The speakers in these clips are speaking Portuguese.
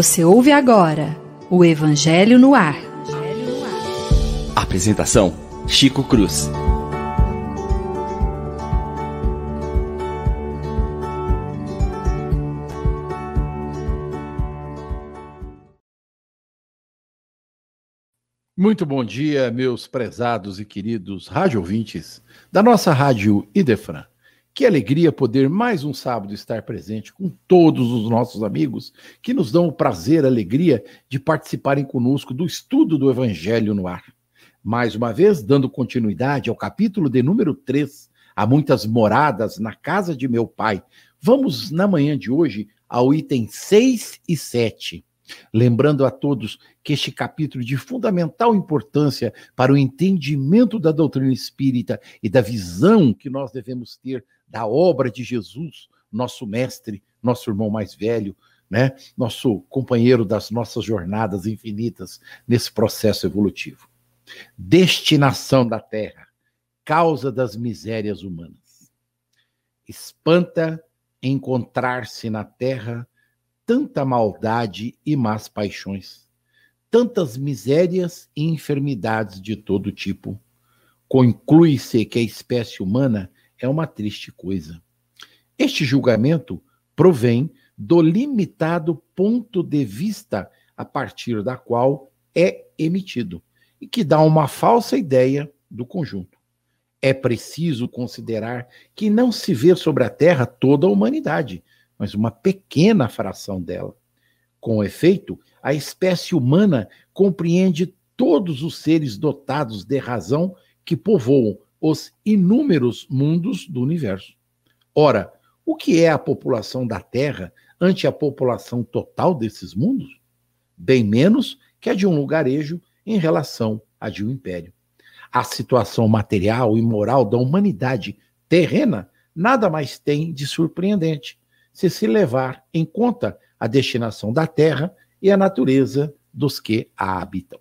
Você ouve agora o Evangelho no Ar. Apresentação: Chico Cruz. Muito bom dia, meus prezados e queridos rádio ouvintes da nossa rádio Idefran. Que alegria poder mais um sábado estar presente com todos os nossos amigos que nos dão o prazer, a alegria de participarem conosco do estudo do Evangelho no ar. Mais uma vez, dando continuidade ao capítulo de número 3, Há muitas moradas na casa de meu pai. Vamos, na manhã de hoje, ao item 6 e 7. Lembrando a todos que este capítulo de fundamental importância para o entendimento da doutrina espírita e da visão que nós devemos ter da obra de Jesus, nosso mestre, nosso irmão mais velho, né? Nosso companheiro das nossas jornadas infinitas nesse processo evolutivo. Destinação da terra, causa das misérias humanas. Espanta encontrar-se na terra tanta maldade e más paixões, tantas misérias e enfermidades de todo tipo. Conclui-se que a espécie humana é uma triste coisa. Este julgamento provém do limitado ponto de vista a partir da qual é emitido e que dá uma falsa ideia do conjunto. É preciso considerar que não se vê sobre a Terra toda a humanidade, mas uma pequena fração dela. Com efeito, a espécie humana compreende todos os seres dotados de razão que povoam os inúmeros mundos do universo. Ora, o que é a população da Terra ante a população total desses mundos? Bem menos que a de um lugarejo em relação à de um império. A situação material e moral da humanidade terrena nada mais tem de surpreendente se se levar em conta a destinação da terra e a natureza dos que a habitam.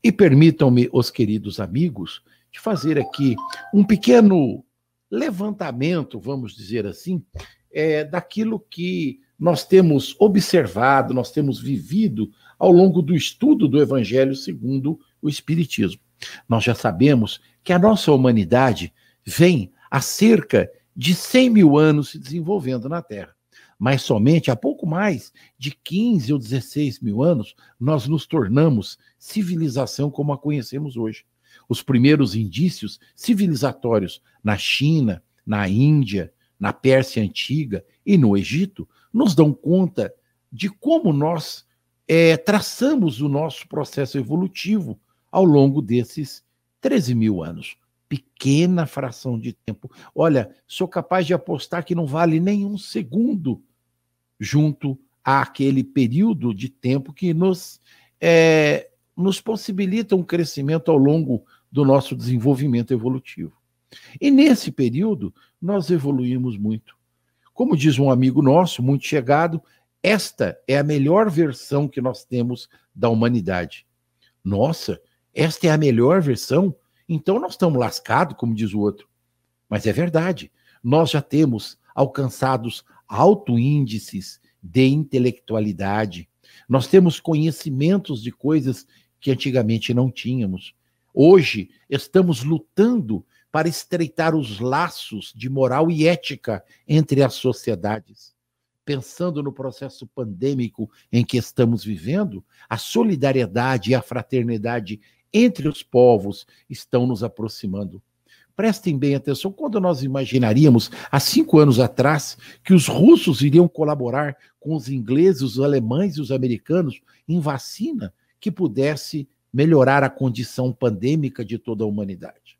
E permitam-me, os queridos amigos, de fazer aqui um pequeno levantamento, vamos dizer assim, é, daquilo que nós temos observado, nós temos vivido ao longo do estudo do Evangelho segundo o Espiritismo. Nós já sabemos que a nossa humanidade vem há cerca de 100 mil anos se desenvolvendo na Terra. Mas somente há pouco mais de 15 ou 16 mil anos nós nos tornamos civilização como a conhecemos hoje. Os primeiros indícios civilizatórios na China, na Índia, na Pérsia Antiga e no Egito nos dão conta de como nós é, traçamos o nosso processo evolutivo ao longo desses 13 mil anos pequena fração de tempo. Olha, sou capaz de apostar que não vale nenhum segundo junto àquele período de tempo que nos, é, nos possibilita um crescimento ao longo do nosso desenvolvimento evolutivo. E nesse período, nós evoluímos muito. Como diz um amigo nosso, muito chegado, esta é a melhor versão que nós temos da humanidade. Nossa, esta é a melhor versão? Então nós estamos lascados, como diz o outro. Mas é verdade, nós já temos alcançados alto índices de intelectualidade. Nós temos conhecimentos de coisas que antigamente não tínhamos. Hoje estamos lutando para estreitar os laços de moral e ética entre as sociedades. Pensando no processo pandêmico em que estamos vivendo, a solidariedade e a fraternidade entre os povos estão nos aproximando. Prestem bem atenção, quando nós imaginaríamos, há cinco anos atrás, que os russos iriam colaborar com os ingleses, os alemães e os americanos em vacina que pudesse melhorar a condição pandêmica de toda a humanidade.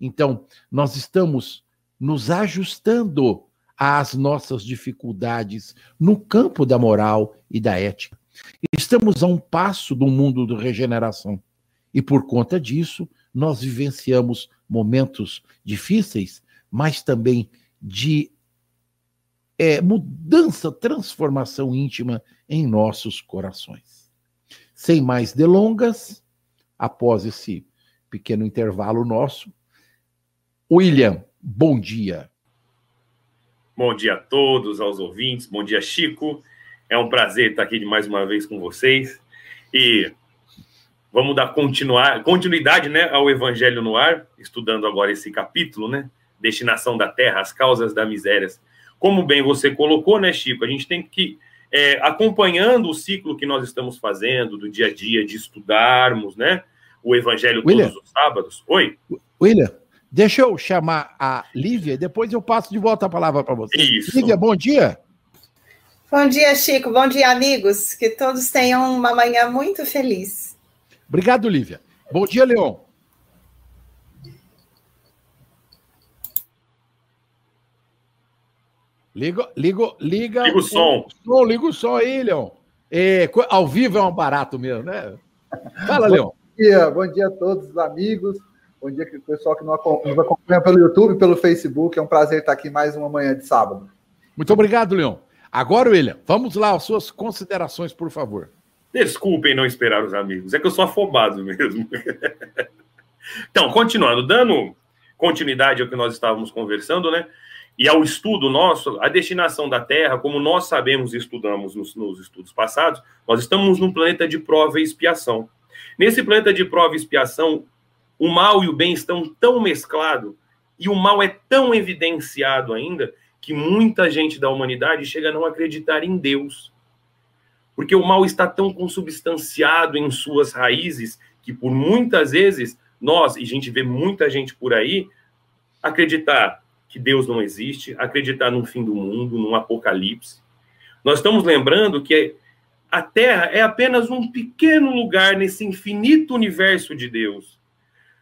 Então, nós estamos nos ajustando às nossas dificuldades no campo da moral e da ética. Estamos a um passo do mundo de regeneração. E por conta disso, nós vivenciamos momentos difíceis, mas também de é, mudança, transformação íntima em nossos corações. Sem mais delongas, após esse pequeno intervalo nosso, William, bom dia. Bom dia a todos, aos ouvintes, bom dia, Chico. É um prazer estar aqui mais uma vez com vocês. E vamos dar continuar, continuidade né, ao Evangelho no Ar, estudando agora esse capítulo, né? Destinação da Terra, as causas da miséria. Como bem você colocou, né, Chico? A gente tem que é, acompanhando o ciclo que nós estamos fazendo, do dia a dia, de estudarmos, né? O Evangelho William, todos os sábados. Oi? William, deixa eu chamar a Lívia, depois eu passo de volta a palavra para você. Isso. Lívia, bom dia. Bom dia, Chico. Bom dia, amigos. Que todos tenham uma manhã muito feliz. Obrigado, Lívia. Bom dia, Leon. Liga, liga, liga, liga o som. som. Liga o som aí, Leon. É, ao vivo é um barato mesmo, né? Fala, Leon. Bom dia, bom dia a todos os amigos. Bom dia, pessoal que nos acompanha pelo YouTube, pelo Facebook. É um prazer estar aqui mais uma manhã de sábado. Muito obrigado, Leon. Agora, William, vamos lá, as suas considerações, por favor. Desculpem não esperar os amigos, é que eu sou afobado mesmo. então, continuando, dando continuidade ao que nós estávamos conversando, né? E ao estudo nosso, a destinação da Terra, como nós sabemos e estudamos nos, nos estudos passados, nós estamos num planeta de prova e expiação. Nesse planeta de prova e expiação, o mal e o bem estão tão mesclados e o mal é tão evidenciado ainda que muita gente da humanidade chega a não acreditar em Deus. Porque o mal está tão consubstanciado em suas raízes que por muitas vezes nós, e a gente vê muita gente por aí, acreditar que Deus não existe, acreditar num fim do mundo, num apocalipse. Nós estamos lembrando que a Terra é apenas um pequeno lugar nesse infinito universo de Deus.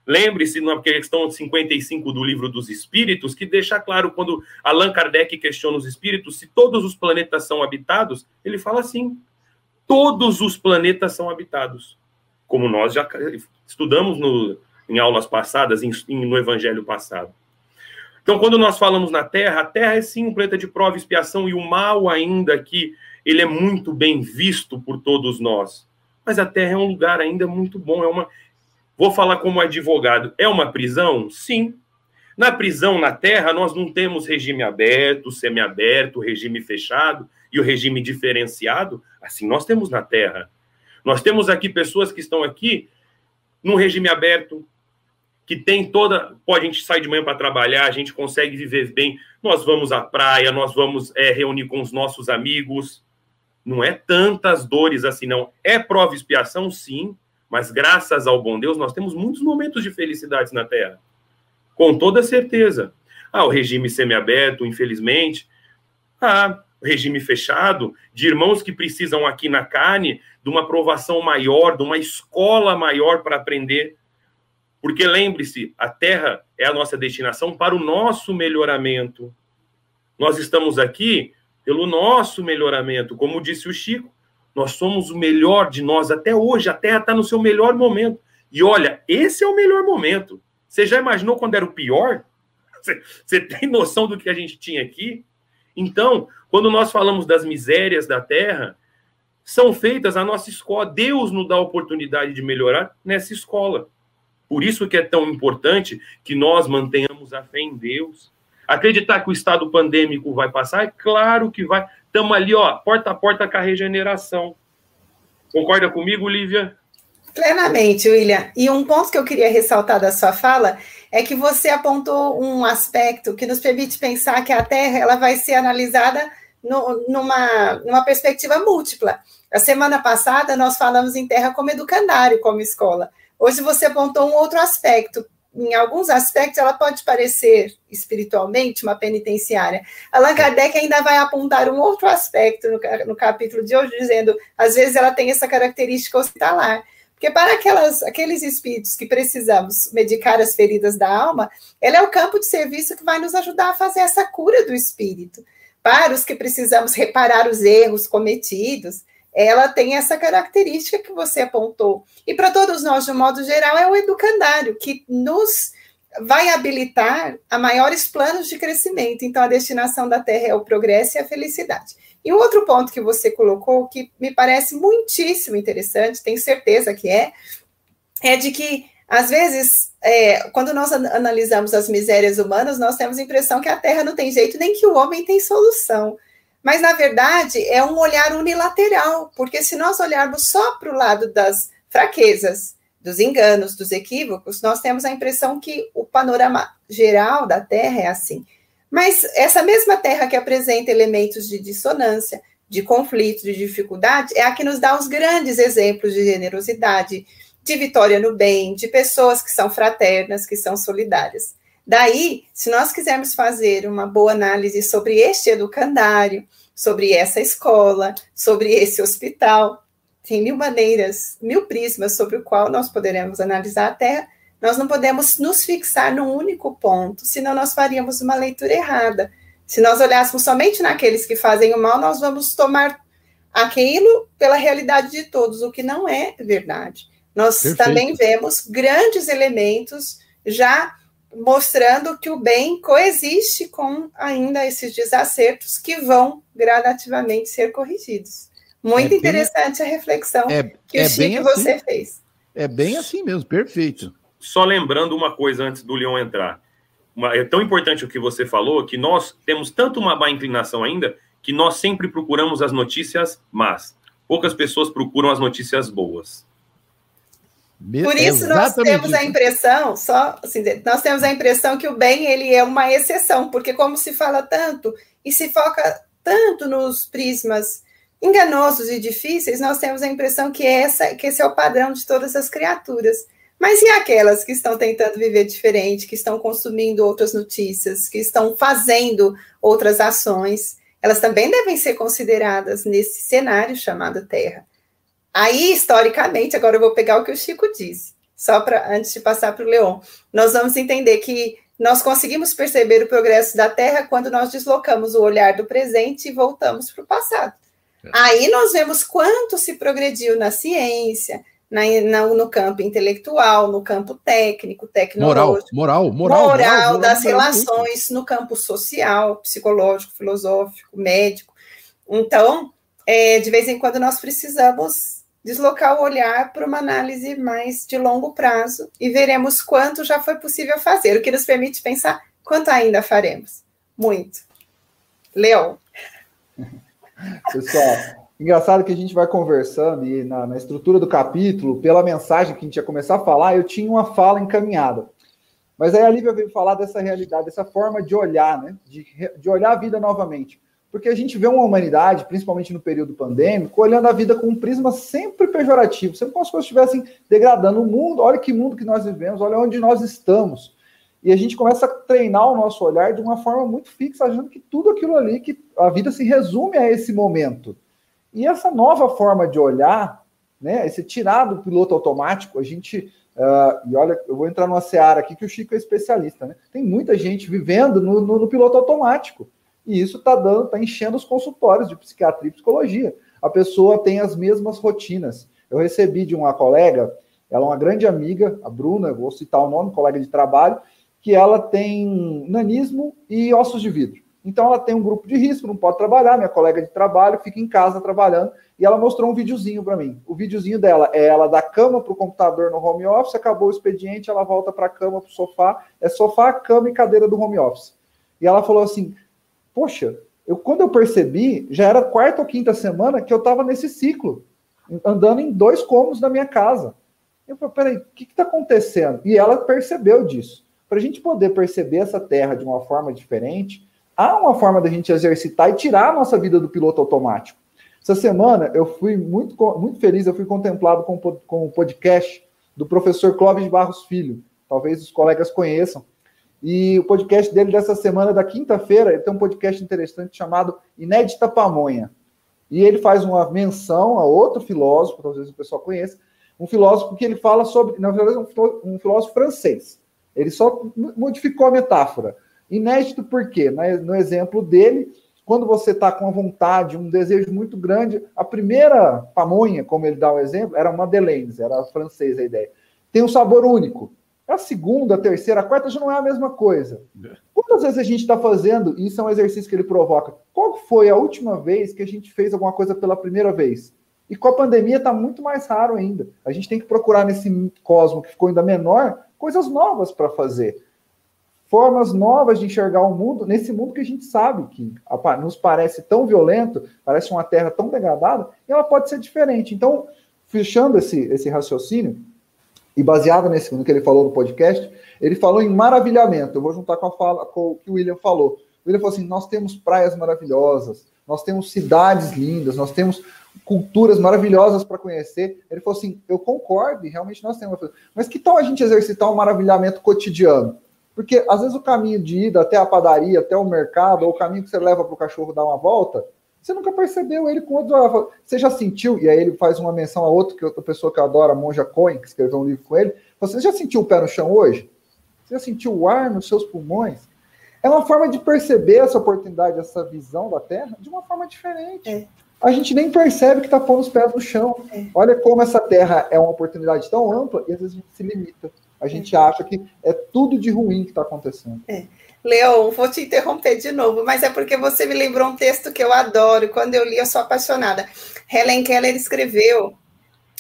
Lembre-se na questão 55 do livro dos Espíritos, que deixa claro quando Allan Kardec questiona os espíritos se todos os planetas são habitados, ele fala assim: todos os planetas são habitados. Como nós já estudamos no, em aulas passadas, em, no Evangelho passado. Então, quando nós falamos na Terra, a Terra é sim um planeta de prova e expiação, e o mal ainda aqui, ele é muito bem visto por todos nós. Mas a Terra é um lugar ainda muito bom, é uma, Vou falar como advogado. É uma prisão? Sim. Na prisão na Terra, nós não temos regime aberto, semiaberto, regime fechado e o regime diferenciado. Assim nós temos na Terra. Nós temos aqui pessoas que estão aqui num regime aberto, que tem toda. Pode a gente sair de manhã para trabalhar, a gente consegue viver bem. Nós vamos à praia, nós vamos é, reunir com os nossos amigos. Não é tantas dores assim, não. É prova e expiação, sim. Mas graças ao bom Deus, nós temos muitos momentos de felicidade na Terra. Com toda certeza. Ah, o regime semiaberto, infelizmente. Ah, regime fechado, de irmãos que precisam aqui na carne de uma aprovação maior, de uma escola maior para aprender. Porque lembre-se, a Terra é a nossa destinação para o nosso melhoramento. Nós estamos aqui pelo nosso melhoramento, como disse o Chico. Nós somos o melhor de nós até hoje. A Terra está no seu melhor momento. E olha, esse é o melhor momento. Você já imaginou quando era o pior? Você, tem noção do que a gente tinha aqui? Então, quando nós falamos das misérias da Terra, são feitas a nossa escola. Deus nos dá a oportunidade de melhorar nessa escola. Por isso que é tão importante que nós mantenhamos a fé em Deus. Acreditar que o estado pandêmico vai passar? É claro que vai. Estamos ali, ó, porta a porta com a regeneração. Concorda comigo, Lívia? Plenamente, William. E um ponto que eu queria ressaltar da sua fala é que você apontou um aspecto que nos permite pensar que a Terra ela vai ser analisada no, numa, numa perspectiva múltipla. A semana passada nós falamos em Terra como educandário, como escola. Hoje você apontou um outro aspecto, em alguns aspectos, ela pode parecer espiritualmente uma penitenciária. Allan Kardec ainda vai apontar um outro aspecto no, no capítulo de hoje, dizendo, às vezes ela tem essa característica hospitalar. Porque para aquelas, aqueles espíritos que precisamos medicar as feridas da alma, ela é o campo de serviço que vai nos ajudar a fazer essa cura do espírito. Para os que precisamos reparar os erros cometidos, ela tem essa característica que você apontou. E para todos nós, de um modo geral, é o educandário, que nos vai habilitar a maiores planos de crescimento. Então, a destinação da Terra é o progresso e a felicidade. E um outro ponto que você colocou, que me parece muitíssimo interessante, tenho certeza que é, é de que, às vezes, é, quando nós analisamos as misérias humanas, nós temos a impressão que a Terra não tem jeito, nem que o homem tem solução. Mas, na verdade, é um olhar unilateral, porque se nós olharmos só para o lado das fraquezas, dos enganos, dos equívocos, nós temos a impressão que o panorama geral da Terra é assim. Mas essa mesma Terra que apresenta elementos de dissonância, de conflito, de dificuldade, é a que nos dá os grandes exemplos de generosidade, de vitória no bem, de pessoas que são fraternas, que são solidárias. Daí, se nós quisermos fazer uma boa análise sobre este educandário, sobre essa escola, sobre esse hospital, tem mil maneiras, mil prismas sobre o qual nós poderemos analisar a Terra, nós não podemos nos fixar num único ponto, senão nós faríamos uma leitura errada. Se nós olhássemos somente naqueles que fazem o mal, nós vamos tomar aquilo pela realidade de todos, o que não é verdade. Nós Perfeito. também vemos grandes elementos já mostrando que o bem coexiste com ainda esses desacertos que vão gradativamente ser corrigidos. Muito é interessante bem, a reflexão é, que é o Chico assim, você fez. É bem assim mesmo, perfeito. Só lembrando uma coisa antes do Leão entrar. Uma, é tão importante o que você falou que nós temos tanto uma má inclinação ainda que nós sempre procuramos as notícias más. Poucas pessoas procuram as notícias boas. Por isso nós temos a impressão, só assim, nós temos a impressão que o bem ele é uma exceção, porque como se fala tanto e se foca tanto nos prismas enganosos e difíceis, nós temos a impressão que essa que esse é o padrão de todas as criaturas. Mas e aquelas que estão tentando viver diferente, que estão consumindo outras notícias, que estão fazendo outras ações? Elas também devem ser consideradas nesse cenário chamado Terra. Aí, historicamente, agora eu vou pegar o que o Chico disse, só para antes de passar para o Leon. Nós vamos entender que nós conseguimos perceber o progresso da Terra quando nós deslocamos o olhar do presente e voltamos para o passado. É. Aí nós vemos quanto se progrediu na ciência, na, na, no campo intelectual, no campo técnico, tecnológico. Moral, moral, moral. Moral, moral das moral, relações, no campo social, psicológico, filosófico, médico. Então, é, de vez em quando nós precisamos deslocar o olhar para uma análise mais de longo prazo e veremos quanto já foi possível fazer, o que nos permite pensar quanto ainda faremos. Muito. Leão. Pessoal, engraçado que a gente vai conversando e na, na, estrutura do capítulo, pela mensagem que a gente ia começar a falar, eu tinha uma fala encaminhada. Mas aí a Lívia veio falar dessa realidade, dessa forma de olhar, né? De, de olhar a vida novamente. Porque a gente vê uma humanidade, principalmente no período pandêmico, olhando a vida com um prisma sempre pejorativo, sempre como se as coisas estivessem degradando o mundo. Olha que mundo que nós vivemos, olha onde nós estamos. E a gente começa a treinar o nosso olhar de uma forma muito fixa, achando que tudo aquilo ali, que a vida se resume a esse momento. E essa nova forma de olhar, né, esse tirar do piloto automático, a gente. Uh, e olha, eu vou entrar numa seara aqui que o Chico é especialista, né? Tem muita gente vivendo no, no, no piloto automático. E isso está dando, está enchendo os consultórios de psiquiatria e psicologia. A pessoa tem as mesmas rotinas. Eu recebi de uma colega, ela é uma grande amiga, a Bruna, vou citar o nome, colega de trabalho, que ela tem nanismo e ossos de vidro. Então ela tem um grupo de risco, não pode trabalhar, minha colega de trabalho fica em casa trabalhando, e ela mostrou um videozinho para mim. O videozinho dela é ela da cama para o computador no home office, acabou o expediente, ela volta para a cama, para o sofá, é sofá, cama e cadeira do home office. E ela falou assim: poxa, eu, quando eu percebi, já era quarta ou quinta semana que eu estava nesse ciclo, andando em dois cômodos da minha casa. Eu falei, peraí, o que está acontecendo? E ela percebeu disso. Para a gente poder perceber essa terra de uma forma diferente, há uma forma da gente exercitar e tirar a nossa vida do piloto automático. Essa semana eu fui muito, muito feliz, eu fui contemplado com, com o podcast do professor Clóvis Barros Filho. Talvez os colegas conheçam. E o podcast dele dessa semana, da quinta-feira, ele tem um podcast interessante chamado Inédita Pamonha. E ele faz uma menção a outro filósofo, talvez o pessoal conheça, um filósofo que ele fala sobre, na verdade, um filósofo francês. Ele só modificou a metáfora. Inédito por quê? No exemplo dele, quando você está com uma vontade, um desejo muito grande, a primeira pamonha, como ele dá o exemplo, era uma Madeleine, era francesa a ideia. Tem um sabor único. A segunda, a terceira, a quarta já não é a mesma coisa. Quantas vezes a gente está fazendo, e isso é um exercício que ele provoca, qual foi a última vez que a gente fez alguma coisa pela primeira vez? E com a pandemia está muito mais raro ainda. A gente tem que procurar nesse cosmo que ficou ainda menor, coisas novas para fazer. Formas novas de enxergar o mundo, nesse mundo que a gente sabe que nos parece tão violento, parece uma terra tão degradada, e ela pode ser diferente. Então, fechando esse, esse raciocínio, e baseado nesse no que ele falou no podcast, ele falou em maravilhamento. Eu vou juntar com a fala com o que o William falou. O William falou assim: nós temos praias maravilhosas, nós temos cidades lindas, nós temos culturas maravilhosas para conhecer. Ele falou assim: eu concordo, realmente nós temos. Mas que tal a gente exercitar um maravilhamento cotidiano? Porque às vezes o caminho de ida até a padaria, até o mercado, ou o caminho que você leva para o cachorro dar uma volta, você nunca percebeu ele com outro. Você já sentiu, e aí ele faz uma menção a outro, que outra pessoa que eu adoro, a Monja Cohen, que escreveu um livro com ele. Você já sentiu o pé no chão hoje? Você já sentiu o ar nos seus pulmões? É uma forma de perceber essa oportunidade, essa visão da Terra de uma forma diferente. É. A gente nem percebe que está pondo os pés no chão. É. Olha como essa Terra é uma oportunidade tão ampla e às vezes a gente se limita. A gente é. acha que é tudo de ruim que está acontecendo. É. Leon, vou te interromper de novo, mas é porque você me lembrou um texto que eu adoro. Quando eu li, eu sou apaixonada. Helen Keller escreveu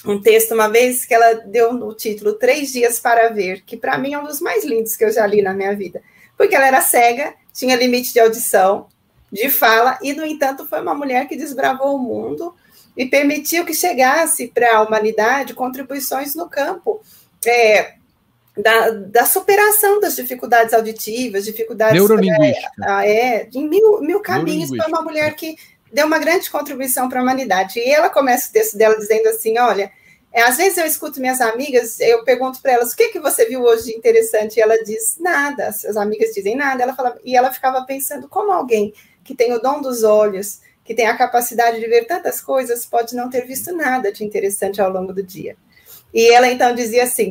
um texto uma vez que ela deu o título Três Dias para Ver, que para mim é um dos mais lindos que eu já li na minha vida. Porque ela era cega, tinha limite de audição, de fala, e, no entanto, foi uma mulher que desbravou o mundo e permitiu que chegasse para a humanidade contribuições no campo. É, da, da, superação das dificuldades auditivas, dificuldades. Neurolinguística. É, é, em mil, mil caminhos. Foi uma mulher que deu uma grande contribuição para a humanidade. E ela começa o texto dela dizendo assim: olha. É, às vezes eu escuto minhas amigas, eu pergunto para elas o que, que você viu hoje de interessante, e ela diz nada, as amigas dizem nada, ela fala, e ela ficava pensando como alguém que tem o dom dos olhos, que tem a capacidade de ver tantas coisas, pode não ter visto nada de interessante ao longo do dia. E ela então dizia assim: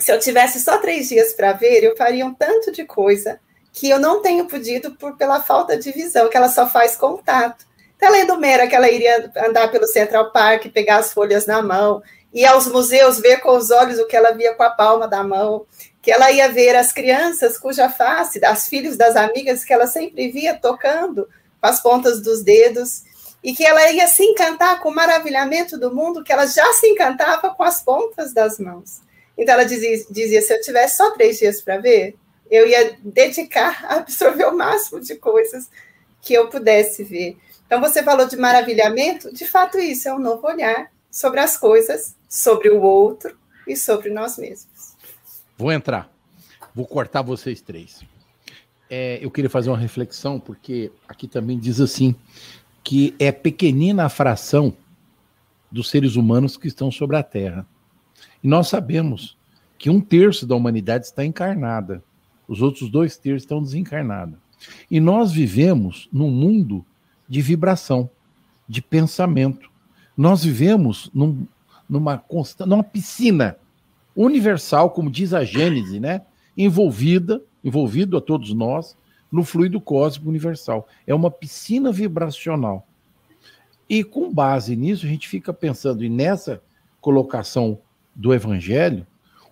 se eu tivesse só três dias para ver, eu faria um tanto de coisa que eu não tenho podido por pela falta de visão, que ela só faz contato. Então, ela enumera que ela iria andar pelo Central Park, pegar as folhas na mão, ir aos museus ver com os olhos o que ela via com a palma da mão, que ela ia ver as crianças cuja face, as filhos das amigas que ela sempre via tocando com as pontas dos dedos, e que ela ia se encantar com o maravilhamento do mundo que ela já se encantava com as pontas das mãos. Então ela dizia, dizia se eu tivesse só três dias para ver, eu ia dedicar a absorver o máximo de coisas que eu pudesse ver. Então você falou de maravilhamento, de fato isso é um novo olhar sobre as coisas, sobre o outro e sobre nós mesmos. Vou entrar, vou cortar vocês três. É, eu queria fazer uma reflexão, porque aqui também diz assim, que é pequenina a fração dos seres humanos que estão sobre a Terra. E nós sabemos que um terço da humanidade está encarnada, os outros dois terços estão desencarnados. E nós vivemos num mundo de vibração, de pensamento. Nós vivemos num, numa, numa piscina universal, como diz a Gênese, né? envolvida, envolvido a todos nós, no fluido cósmico universal. É uma piscina vibracional. E com base nisso, a gente fica pensando, e nessa colocação do Evangelho,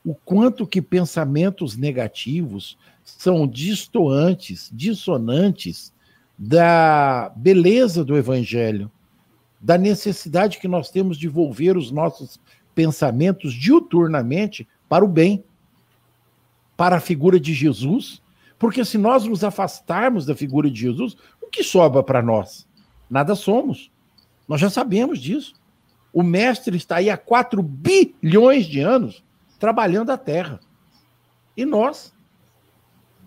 o quanto que pensamentos negativos são distoantes, dissonantes da beleza do Evangelho, da necessidade que nós temos de volver os nossos pensamentos diuturnamente para o bem, para a figura de Jesus, porque se nós nos afastarmos da figura de Jesus, o que sobra para nós? Nada somos. Nós já sabemos disso. O mestre está aí há 4 bilhões de anos trabalhando a Terra. E nós,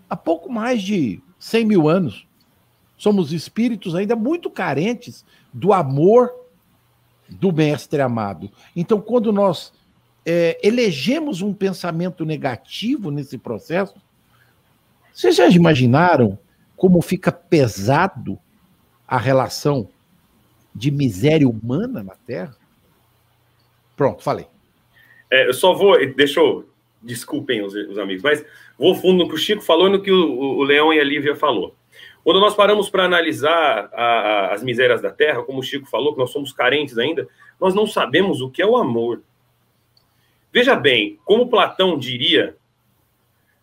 há pouco mais de 100 mil anos, somos espíritos ainda muito carentes do amor do mestre amado. Então, quando nós é, elegemos um pensamento negativo nesse processo, vocês já imaginaram como fica pesado a relação de miséria humana na Terra? Pronto, falei. É, eu só vou, deixa eu, desculpem os, os amigos, mas vou fundo no que o Chico falou e no que o, o Leão e a Lívia falou. Quando nós paramos para analisar a, a, as misérias da terra, como o Chico falou, que nós somos carentes ainda, nós não sabemos o que é o amor. Veja bem, como Platão diria,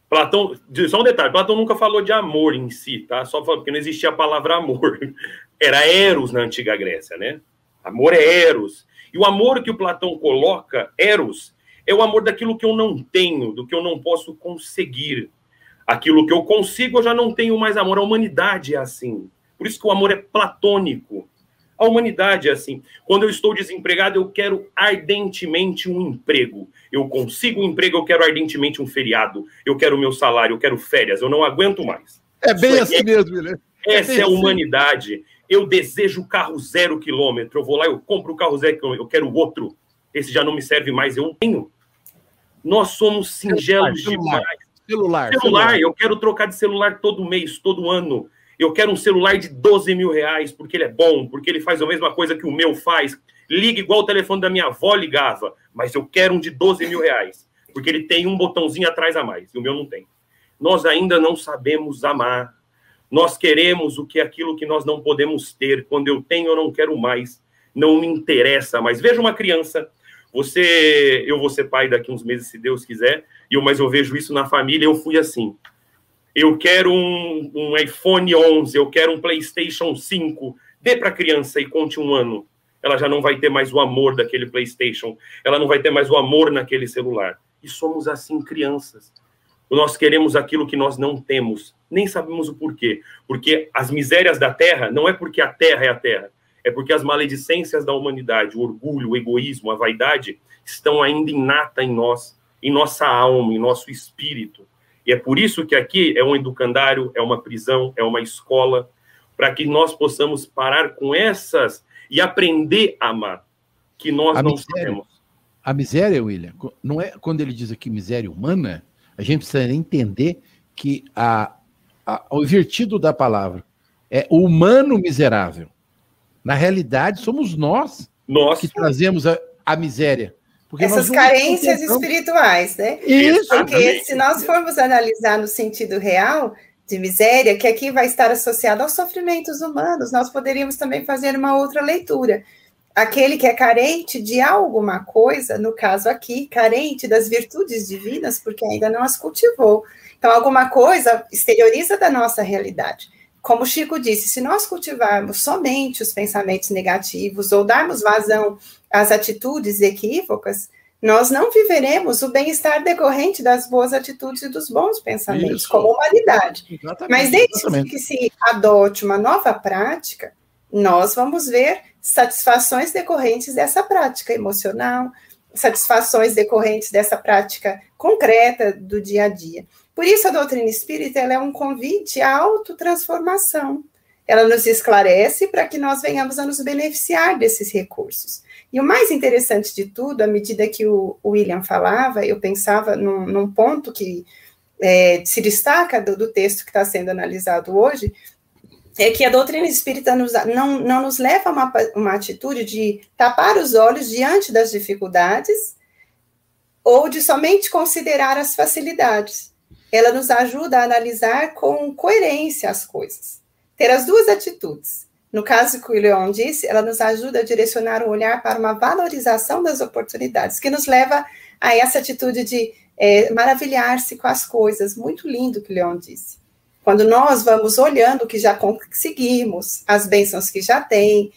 Platão, só um detalhe, Platão nunca falou de amor em si, tá? Só falando, porque não existia a palavra amor. Era eros na antiga Grécia, né? Amor é eros. E o amor que o Platão coloca, eros, é o amor daquilo que eu não tenho, do que eu não posso conseguir. Aquilo que eu consigo, eu já não tenho mais amor. A humanidade é assim. Por isso que o amor é platônico. A humanidade é assim. Quando eu estou desempregado, eu quero ardentemente um emprego. Eu consigo um emprego, eu quero ardentemente um feriado. Eu quero meu salário, eu quero férias. Eu não aguento mais. É bem Isso assim é, mesmo, né? Essa é, é a assim. humanidade. Eu desejo carro zero quilômetro. Eu vou lá, eu compro o carro zero quilômetro. Eu quero outro. Esse já não me serve mais. Eu tenho. Nós somos singelos demais. Celular, celular. Celular. Eu quero trocar de celular todo mês, todo ano. Eu quero um celular de 12 mil reais, porque ele é bom, porque ele faz a mesma coisa que o meu faz. Liga igual o telefone da minha avó ligava, mas eu quero um de 12 mil reais, porque ele tem um botãozinho atrás a mais, e o meu não tem. Nós ainda não sabemos amar. Nós queremos o que é aquilo que nós não podemos ter. Quando eu tenho, eu não quero mais. Não me interessa mais. Veja uma criança. Você, eu vou ser pai daqui uns meses, se Deus quiser. Eu, mas eu vejo isso na família. Eu fui assim eu quero um, um iPhone 11, eu quero um PlayStation 5. Dê para a criança e conte um ano. Ela já não vai ter mais o amor daquele PlayStation, ela não vai ter mais o amor naquele celular. E somos assim crianças. Nós queremos aquilo que nós não temos, nem sabemos o porquê. Porque as misérias da terra não é porque a terra é a terra, é porque as maledicências da humanidade, o orgulho, o egoísmo, a vaidade, estão ainda inata em nós, em nossa alma, em nosso espírito. E é por isso que aqui é um educandário, é uma prisão, é uma escola, para que nós possamos parar com essas e aprender a amar, que nós a não miséria, sabemos. A miséria, William, não é quando ele diz aqui miséria humana, a gente precisa entender que a, a, o invertido da palavra é o humano miserável. Na realidade, somos nós, nós que trazemos a, a miséria. Porque Essas carências espirituais, né? Isso. Porque se nós formos analisar no sentido real de miséria, que aqui vai estar associado aos sofrimentos humanos, nós poderíamos também fazer uma outra leitura. Aquele que é carente de alguma coisa, no caso aqui, carente das virtudes divinas, porque ainda não as cultivou. Então, alguma coisa exterioriza da nossa realidade. Como Chico disse, se nós cultivarmos somente os pensamentos negativos ou darmos vazão às atitudes equívocas, nós não viveremos o bem-estar decorrente das boas atitudes e dos bons pensamentos, Isso. como humanidade. Exatamente, Mas desde exatamente. que se adote uma nova prática, nós vamos ver satisfações decorrentes dessa prática emocional, satisfações decorrentes dessa prática concreta do dia a dia. Por isso, a doutrina espírita é um convite à autotransformação. Ela nos esclarece para que nós venhamos a nos beneficiar desses recursos. E o mais interessante de tudo, à medida que o, William falava, eu pensava num, num ponto que é, se destaca do, do texto que está sendo analisado hoje, é que a doutrina espírita nos, não, não nos leva a uma, uma atitude de tapar os olhos diante das dificuldades ou de somente considerar as facilidades ela nos ajuda a analisar com coerência as coisas. Ter as duas atitudes. No caso que o Leon disse, ela nos ajuda a direcionar o olhar para uma valorização das oportunidades, que nos leva a essa atitude de é, maravilhar-se com as coisas. Muito lindo que o Leon disse. Quando nós vamos olhando o que já conseguimos, as bênçãos que já tem,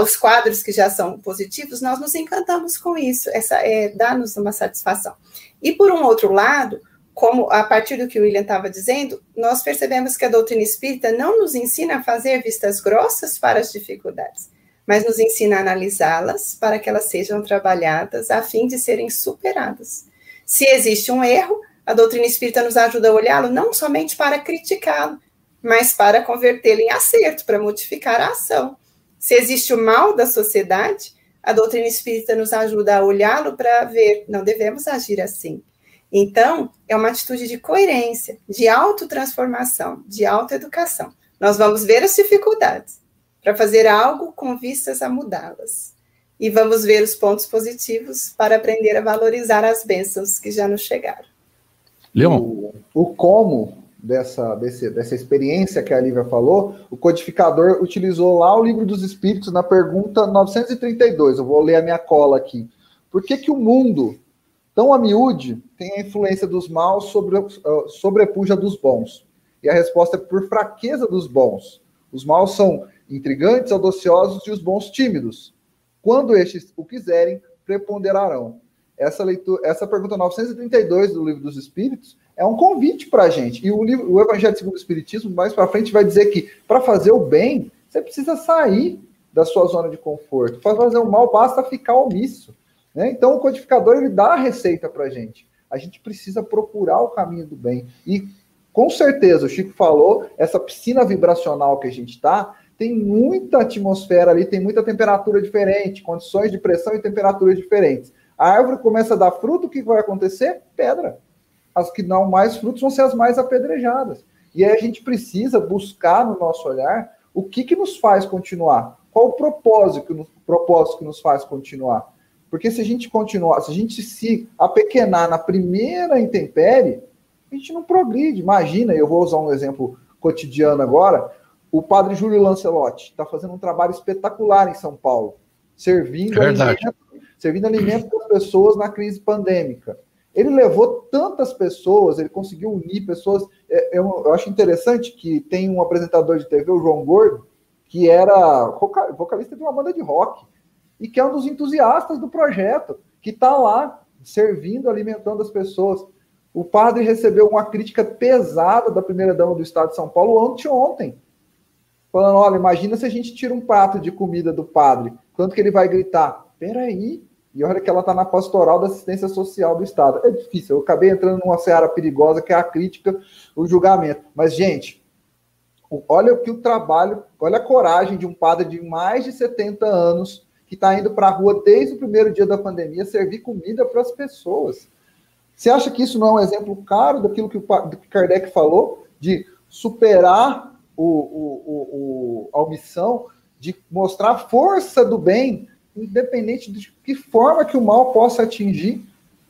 os quadros que já são positivos, nós nos encantamos com isso. Essa é, dá-nos uma satisfação. E por um outro lado, como a partir do que o William estava dizendo, nós percebemos que a doutrina espírita não nos ensina a fazer vistas grossas para as dificuldades, mas nos ensina a analisá-las para que elas sejam trabalhadas a fim de serem superadas. Se existe um erro, a doutrina espírita nos ajuda a olhá-lo não somente para criticá-lo, mas para convertê-lo em acerto, para modificar a ação. Se existe o mal da sociedade, a doutrina espírita nos ajuda a olhá-lo para ver, não devemos agir assim então, é uma atitude de coerência, de autotransformação, de autoeducação. Nós vamos ver as dificuldades para fazer algo com vistas a mudá-las. E vamos ver os pontos positivos para aprender a valorizar as bênçãos que já nos chegaram. Leon. O, o como dessa, desse, dessa experiência que a Lívia falou, o codificador utilizou lá o livro dos Espíritos na pergunta 932. Eu vou ler a minha cola aqui. Por que, que o mundo Tão a miúde tem a influência dos maus sobre, uh, sobrepuja dos bons. E a resposta é por fraqueza dos bons. Os maus são intrigantes, audaciosos e os bons tímidos. Quando estes o quiserem, preponderarão. Essa, leitura, essa pergunta 932 do Livro dos Espíritos é um convite para a gente. E o, livro, o Evangelho segundo o Espiritismo, mais para frente, vai dizer que para fazer o bem, você precisa sair da sua zona de conforto. Para fazer o mal, basta ficar omisso. Né? Então, o codificador ele dá a receita para a gente. A gente precisa procurar o caminho do bem. E, com certeza, o Chico falou, essa piscina vibracional que a gente está, tem muita atmosfera ali, tem muita temperatura diferente, condições de pressão e temperatura diferentes. A árvore começa a dar fruto, o que vai acontecer? Pedra. As que dão mais frutos vão ser as mais apedrejadas. E aí a gente precisa buscar no nosso olhar o que, que nos faz continuar. Qual o propósito, o propósito que nos faz continuar? Porque se a gente continuar, se a gente se apequenar na primeira intempérie, a gente não progride. Imagina, eu vou usar um exemplo cotidiano agora, o padre Júlio Lancelotti está fazendo um trabalho espetacular em São Paulo, servindo, é alimento, servindo alimento para as pessoas na crise pandêmica. Ele levou tantas pessoas, ele conseguiu unir pessoas. É, eu, eu acho interessante que tem um apresentador de TV, o João Gordo, que era vocalista de uma banda de rock e que é um dos entusiastas do projeto, que está lá servindo, alimentando as pessoas. O padre recebeu uma crítica pesada da primeira-dama do Estado de São Paulo anteontem, falando: olha, imagina se a gente tira um prato de comida do padre, quanto que ele vai gritar? Peraí, e olha que ela está na pastoral da assistência social do Estado. É difícil, eu acabei entrando numa seara perigosa que é a crítica, o julgamento. Mas, gente, olha o que o trabalho, olha a coragem de um padre de mais de 70 anos que está indo para a rua desde o primeiro dia da pandemia servir comida para as pessoas. Você acha que isso não é um exemplo claro daquilo que o Kardec falou, de superar o, o, o, a omissão, de mostrar a força do bem, independente de que forma que o mal possa atingir?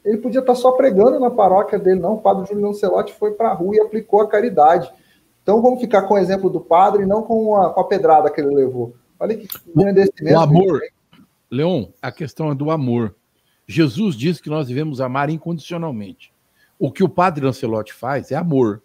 Ele podia estar tá só pregando na paróquia dele, não. O padre Júlio Lancelotti foi para a rua e aplicou a caridade. Então vamos ficar com o exemplo do padre, não com a, com a pedrada que ele levou. Olha que o, o amor, Leon, a questão é do amor. Jesus diz que nós devemos amar incondicionalmente. O que o padre Lancelotti faz é amor.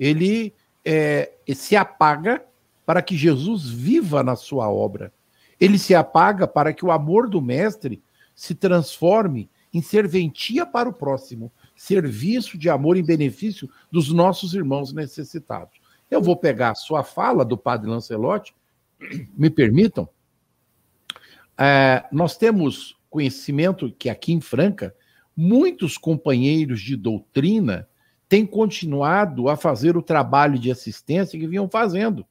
Ele é, se apaga para que Jesus viva na sua obra. Ele se apaga para que o amor do mestre se transforme em serventia para o próximo, serviço de amor em benefício dos nossos irmãos necessitados. Eu vou pegar a sua fala do padre Lancelotti, me permitam, é, nós temos conhecimento que aqui em Franca, muitos companheiros de doutrina têm continuado a fazer o trabalho de assistência que vinham fazendo.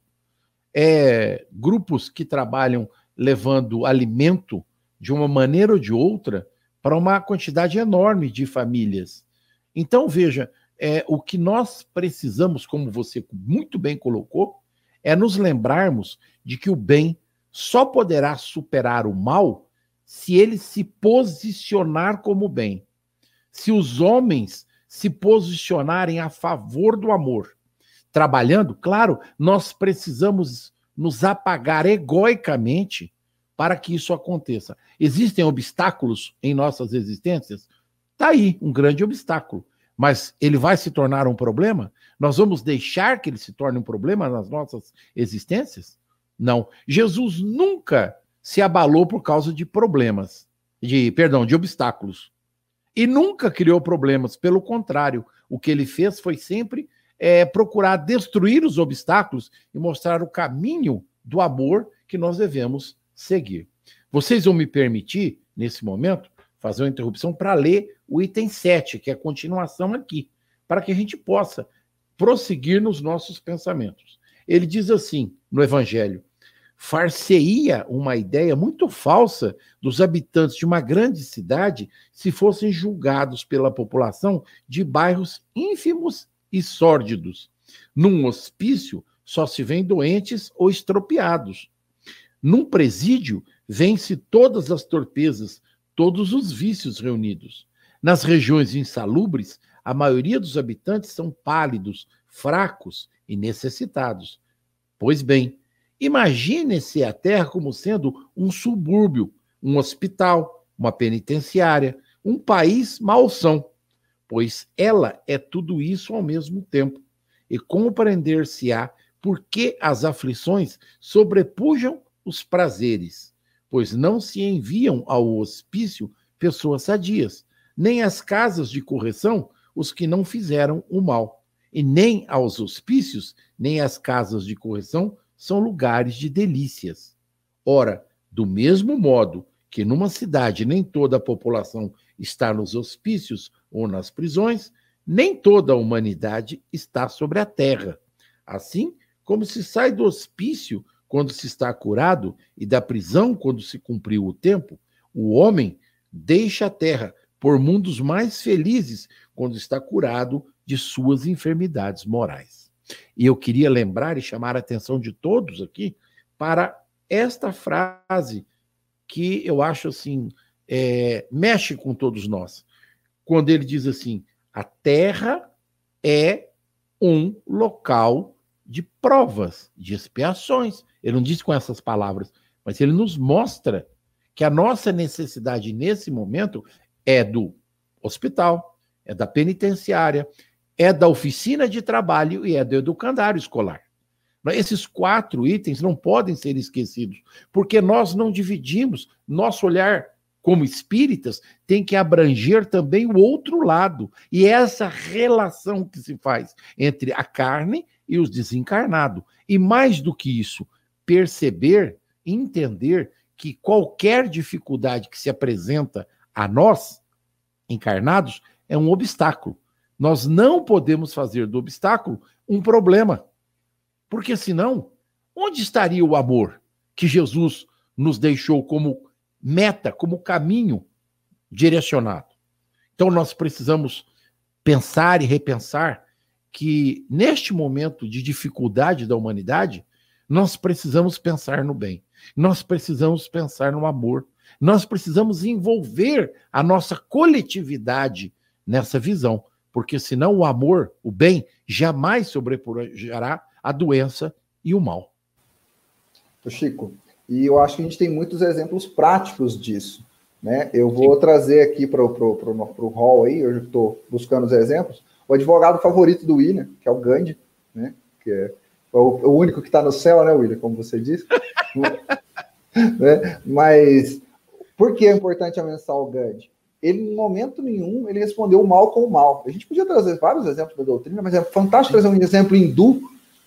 É, grupos que trabalham levando alimento de uma maneira ou de outra para uma quantidade enorme de famílias. Então, veja, é, o que nós precisamos, como você muito bem colocou, é nos lembrarmos de que o bem só poderá superar o mal se ele se posicionar como bem. Se os homens se posicionarem a favor do amor. Trabalhando, claro, nós precisamos nos apagar egoicamente para que isso aconteça. Existem obstáculos em nossas existências? Está aí um grande obstáculo. Mas ele vai se tornar um problema? Nós vamos deixar que ele se torne um problema nas nossas existências? Não. Jesus nunca se abalou por causa de problemas, de, perdão, de obstáculos. E nunca criou problemas, pelo contrário, o que ele fez foi sempre é, procurar destruir os obstáculos e mostrar o caminho do amor que nós devemos seguir. Vocês vão me permitir, nesse momento, fazer uma interrupção para ler o item 7, que é a continuação aqui, para que a gente possa prosseguir nos nossos pensamentos. Ele diz assim no Evangelho: far-se-ia uma ideia muito falsa dos habitantes de uma grande cidade se fossem julgados pela população de bairros ínfimos e sórdidos. Num hospício só se vêem doentes ou estropiados. Num presídio vêm-se todas as torpezas, todos os vícios reunidos. Nas regiões insalubres, a maioria dos habitantes são pálidos, fracos e necessitados. Pois bem, Imagine-se a Terra como sendo um subúrbio, um hospital, uma penitenciária, um país malsão, pois ela é tudo isso ao mesmo tempo. E compreender-se-á por que as aflições sobrepujam os prazeres, pois não se enviam ao hospício pessoas sadias, nem às casas de correção os que não fizeram o mal. E nem aos hospícios, nem as casas de correção são lugares de delícias. Ora, do mesmo modo que numa cidade nem toda a população está nos hospícios ou nas prisões, nem toda a humanidade está sobre a terra. Assim como se sai do hospício quando se está curado e da prisão quando se cumpriu o tempo, o homem deixa a terra por mundos mais felizes quando está curado de suas enfermidades morais. E eu queria lembrar e chamar a atenção de todos aqui para esta frase que eu acho assim é, mexe com todos nós. Quando ele diz assim: a terra é um local de provas, de expiações. Ele não diz com essas palavras, mas ele nos mostra que a nossa necessidade nesse momento é do hospital, é da penitenciária, é da oficina de trabalho e é do educandário escolar. Esses quatro itens não podem ser esquecidos, porque nós não dividimos. Nosso olhar como espíritas tem que abranger também o outro lado. E é essa relação que se faz entre a carne e os desencarnados. E mais do que isso, perceber, entender que qualquer dificuldade que se apresenta a nós, encarnados, é um obstáculo. Nós não podemos fazer do obstáculo um problema. Porque senão, onde estaria o amor que Jesus nos deixou como meta, como caminho direcionado? Então nós precisamos pensar e repensar que neste momento de dificuldade da humanidade, nós precisamos pensar no bem. Nós precisamos pensar no amor. Nós precisamos envolver a nossa coletividade nessa visão, porque senão o amor, o bem, jamais sobrepujará a doença e o mal. Chico, e eu acho que a gente tem muitos exemplos práticos disso. Né? Eu vou Sim. trazer aqui para o hall aí, eu estou buscando os exemplos, o advogado favorito do William, que é o Gandhi, né? que é o, o único que está no céu, né, William, como você disse. né? Mas por que é importante avançar o Gandhi? Ele, em momento nenhum, ele respondeu o mal com o mal. A gente podia trazer vários exemplos da doutrina, mas é fantástico trazer um exemplo hindu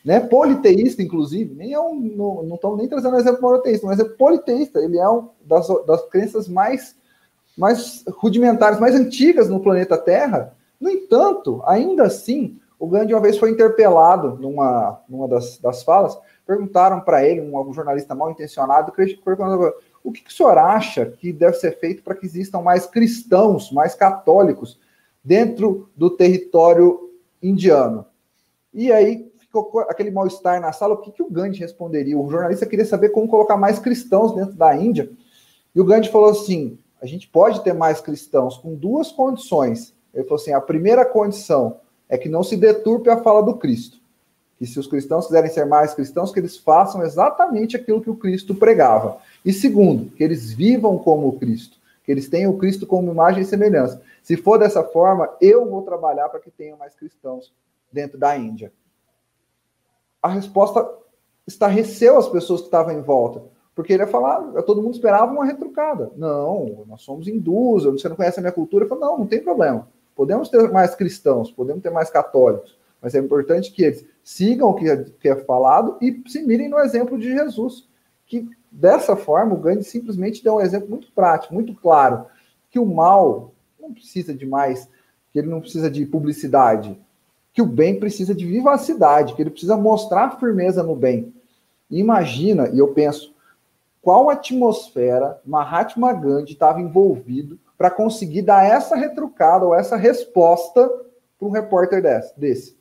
né? Politeísta, inclusive, nem é um, não, estamos nem trazendo um exemplo monoteísta, mas é politeísta, ele é um das, das crenças mais, mais rudimentares, mais antigas no planeta Terra. No entanto, ainda assim, o Gandhi uma vez foi interpelado numa, numa das, das falas, perguntaram para ele, um, um, jornalista mal intencionado, o que, que o senhor acha que deve ser feito para que existam mais cristãos, mais católicos dentro do território indiano? E aí ficou aquele mal-estar na sala, o que, que o Gandhi responderia? O jornalista queria saber como colocar mais cristãos dentro da Índia. E o Gandhi falou assim: a gente pode ter mais cristãos com duas condições. Ele falou assim: a primeira condição é que não se deturpe a fala do Cristo. Que se os cristãos quiserem ser mais cristãos, que eles façam exatamente aquilo que o Cristo pregava. E segundo, que eles vivam como Cristo, que eles tenham Cristo como imagem e semelhança. Se for dessa forma, eu vou trabalhar para que tenham mais cristãos dentro da Índia a resposta estarreceu as pessoas que estavam em volta. Porque ele ia falar, todo mundo esperava uma retrucada. Não, nós somos hindus, você não conhece a minha cultura. Eu falei, não, não tem problema. Podemos ter mais cristãos, podemos ter mais católicos, mas é importante que eles sigam o que é, que é falado e se mirem no exemplo de Jesus. Que dessa forma, o Gandhi simplesmente deu um exemplo muito prático, muito claro, que o mal não precisa de mais, que ele não precisa de publicidade que o bem precisa de vivacidade, que ele precisa mostrar firmeza no bem. imagina, e eu penso, qual atmosfera Mahatma Gandhi estava envolvido para conseguir dar essa retrucada ou essa resposta para um repórter desse.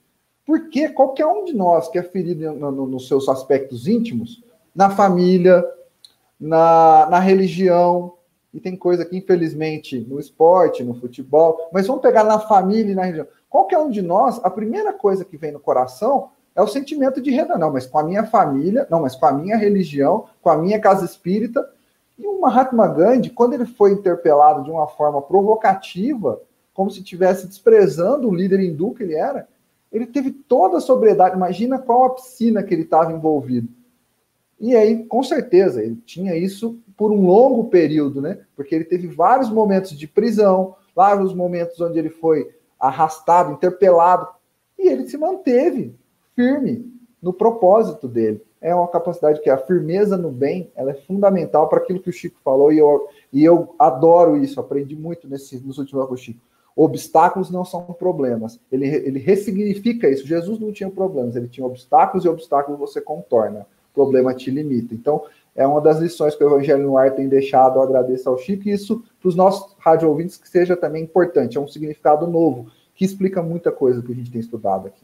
Porque qualquer um de nós que é ferido no, no, nos seus aspectos íntimos, na família, na, na religião, e tem coisa que, infelizmente, no esporte, no futebol, mas vamos pegar na família e na religião. Qualquer um de nós, a primeira coisa que vem no coração é o sentimento de renda, não, mas com a minha família, não, mas com a minha religião, com a minha casa espírita. E o Mahatma Gandhi, quando ele foi interpelado de uma forma provocativa, como se estivesse desprezando o líder hindu que ele era, ele teve toda a sobriedade. Imagina qual a piscina que ele estava envolvido. E aí, com certeza, ele tinha isso por um longo período, né? Porque ele teve vários momentos de prisão, vários momentos onde ele foi arrastado, interpelado. E ele se manteve firme no propósito dele. É uma capacidade que a firmeza no bem ela é fundamental para aquilo que o Chico falou, e eu, e eu adoro isso, aprendi muito nesse, nos últimos anos com o Chico. Obstáculos não são problemas. Ele, ele ressignifica isso. Jesus não tinha problemas, ele tinha obstáculos e obstáculos você contorna. Problema te limita. Então, é uma das lições que o Evangelho no Ar tem deixado. Eu agradeço ao Chico, e isso para os nossos rádio ouvintes que seja também importante. É um significado novo, que explica muita coisa que a gente tem estudado aqui.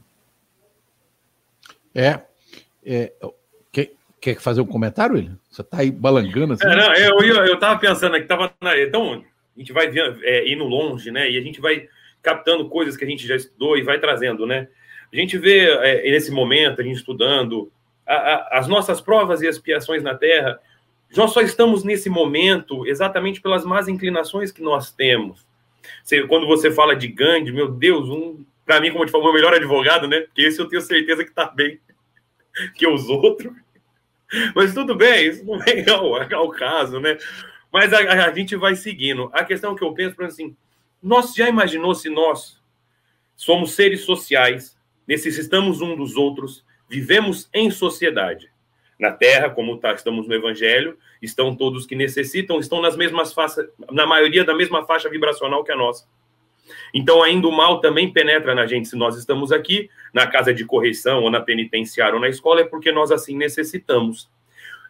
É. é quer, quer fazer um comentário, William? Você está aí balangando assim? É, não, eu estava pensando aqui, estava na, então a gente vai é, indo longe, né? E a gente vai captando coisas que a gente já estudou e vai trazendo, né? A gente vê é, nesse momento, a gente estudando a, a, as nossas provas e expiações na Terra, nós só estamos nesse momento exatamente pelas más inclinações que nós temos. Quando você fala de Gandhi, meu Deus, um, para mim, como eu te falo, o melhor advogado, né? Porque esse eu tenho certeza que está bem que os outros. Mas tudo bem, isso não é ao, ao caso, né? Mas a, a, gente vai seguindo. A questão que eu penso, por assim, nós já imaginou se nós somos seres sociais, necessitamos um dos outros, vivemos em sociedade. Na Terra, como tá, estamos no Evangelho, estão todos que necessitam, estão nas mesmas faixas, na maioria da mesma faixa vibracional que a nossa. Então, ainda o mal também penetra na gente. Se nós estamos aqui, na casa de correção, ou na penitenciária, ou na escola, é porque nós assim necessitamos.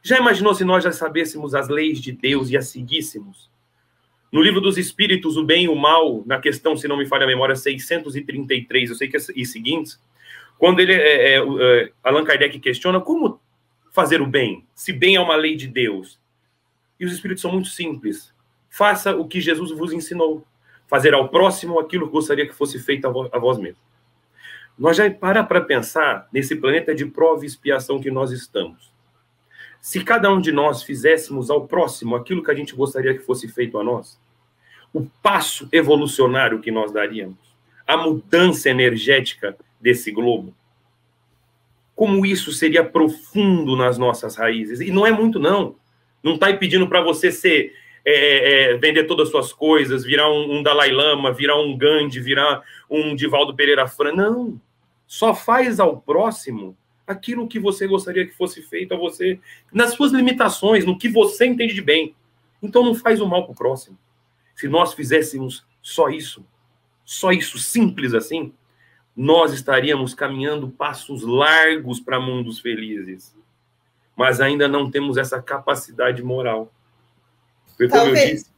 Já imaginou se nós já sabêssemos as leis de Deus e as seguíssemos? No livro dos Espíritos, o bem e o mal, na questão, se não me falha a memória, 633, eu sei que é e seguintes, quando ele, é, é, é, Allan Kardec questiona como fazer o bem, se bem é uma lei de Deus. E os Espíritos são muito simples. Faça o que Jesus vos ensinou. Fazer ao próximo aquilo que gostaria que fosse feito a, vós mesmo. Nós já para para pensar nesse planeta de prova e expiação que nós estamos. Se cada um de nós fizéssemos ao próximo aquilo que a gente gostaria que fosse feito a nós, o passo evolucionário que nós daríamos, a mudança energética desse globo, como isso seria profundo nas nossas raízes. E não é muito, não. Não está pedindo para você ser é, é, vender todas as suas coisas, virar um, um, Dalai Lama, virar um Gandhi, virar um Divaldo Pereira Fran. Não. Só faz ao próximo aquilo que você gostaria que fosse feito a você, nas suas limitações, no que você entende de bem. Então não faz o mal para o próximo. Se nós fizéssemos só isso, só isso simples assim, nós estaríamos caminhando passos largos para mundos felizes. Mas ainda não temos essa capacidade moral. Como Talvez. eu disse.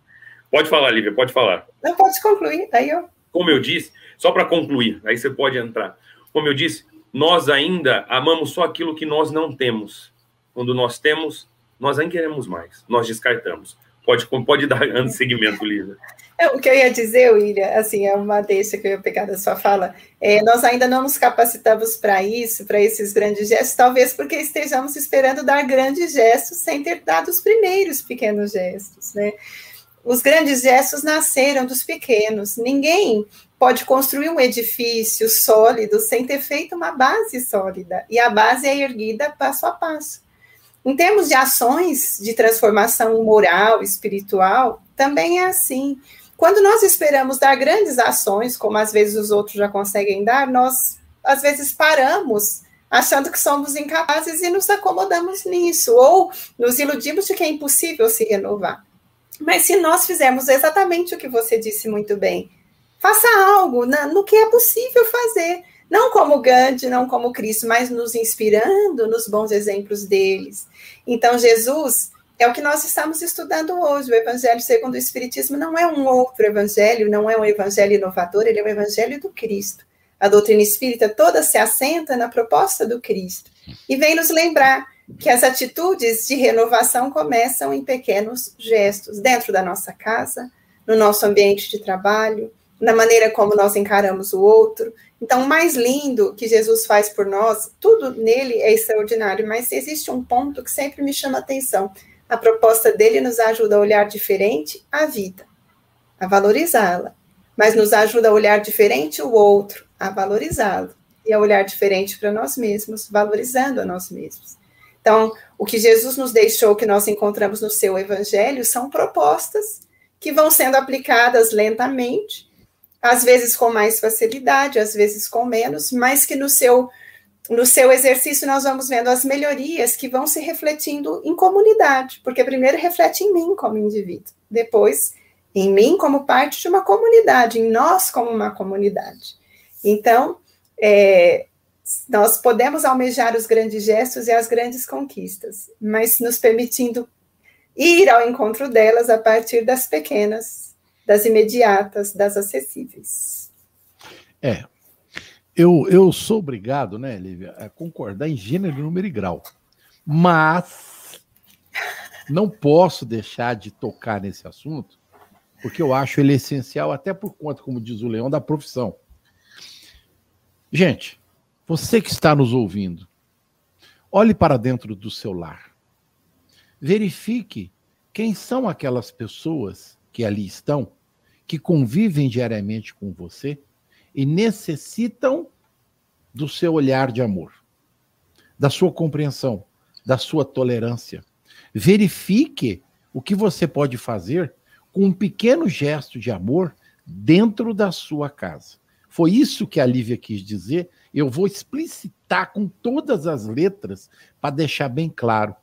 Pode falar, Lívia, pode falar. Não, pode concluir. Aí eu... Como eu disse, só para concluir, aí você pode entrar. Como eu disse, nós ainda amamos só aquilo que nós não temos. Quando nós temos, nós ainda queremos mais, nós descartamos. Pode, pode dar segmento, Lisa. É, o que eu ia dizer, William, assim, é uma deixa que eu ia pegar da sua fala. É, nós ainda não nos capacitamos para isso, para esses grandes gestos, talvez porque estejamos esperando dar grandes gestos sem ter dado os primeiros pequenos gestos, né? Os grandes gestos nasceram dos pequenos. Ninguém pode construir um edifício sólido sem ter feito uma base sólida. E a base é erguida passo a passo. Em termos de ações de transformação moral, espiritual, também é assim. Quando nós esperamos dar grandes ações, como às vezes os outros já conseguem dar, nós às vezes paramos achando que somos incapazes e nos acomodamos nisso, ou nos iludimos de que é impossível se renovar. Mas se nós fizermos exatamente o que você disse muito bem, Faça algo na, no que é possível fazer. Não como Gandhi, não como Cristo, mas nos inspirando nos bons exemplos deles. Então, Jesus é o que nós estamos estudando hoje. O Evangelho segundo o Espiritismo não é um outro evangelho, não é um evangelho inovador, ele é o evangelho do Cristo. A doutrina espírita toda se assenta na proposta do Cristo e vem nos lembrar que as atitudes de renovação começam em pequenos gestos, dentro da nossa casa, no nosso ambiente de trabalho, na maneira como nós encaramos o outro. Então, o mais lindo que Jesus faz por nós, tudo nele é extraordinário, mas existe um ponto que sempre me chama atenção. A proposta dele nos ajuda a olhar diferente a vida, a valorizá-la, mas nos ajuda a olhar diferente o outro, a valorizá-lo, e a olhar diferente para nós mesmos, valorizando a nós mesmos. Então, o que Jesus nos deixou, que nós encontramos no seu evangelho, são propostas que vão sendo aplicadas lentamente, às vezes com mais facilidade, às vezes com menos, mas que no seu no seu exercício nós vamos vendo as melhorias que vão se refletindo em comunidade, porque primeiro reflete em mim como indivíduo, depois em mim como parte de uma comunidade, em nós como uma comunidade. Então, é, nós podemos almejar os grandes gestos e as grandes conquistas, mas nos permitindo ir ao encontro delas a partir das pequenas, das imediatas, das acessíveis. É. Eu, eu sou obrigado, né, Lívia, a concordar em gênero, número e grau. Mas não posso deixar de tocar nesse assunto, porque eu acho ele essencial, até por conta, como diz o Leão, da profissão. Gente, você que está nos ouvindo, olhe para dentro do seu lar. Verifique quem são aquelas pessoas que ali estão, que convivem diariamente com você e necessitam do seu olhar de amor, da sua compreensão, da sua tolerância. Verifique o que você pode fazer com um pequeno gesto de amor dentro da sua casa. Foi isso que a Lívia quis dizer. Eu vou explicitar com todas as letras para deixar bem claro.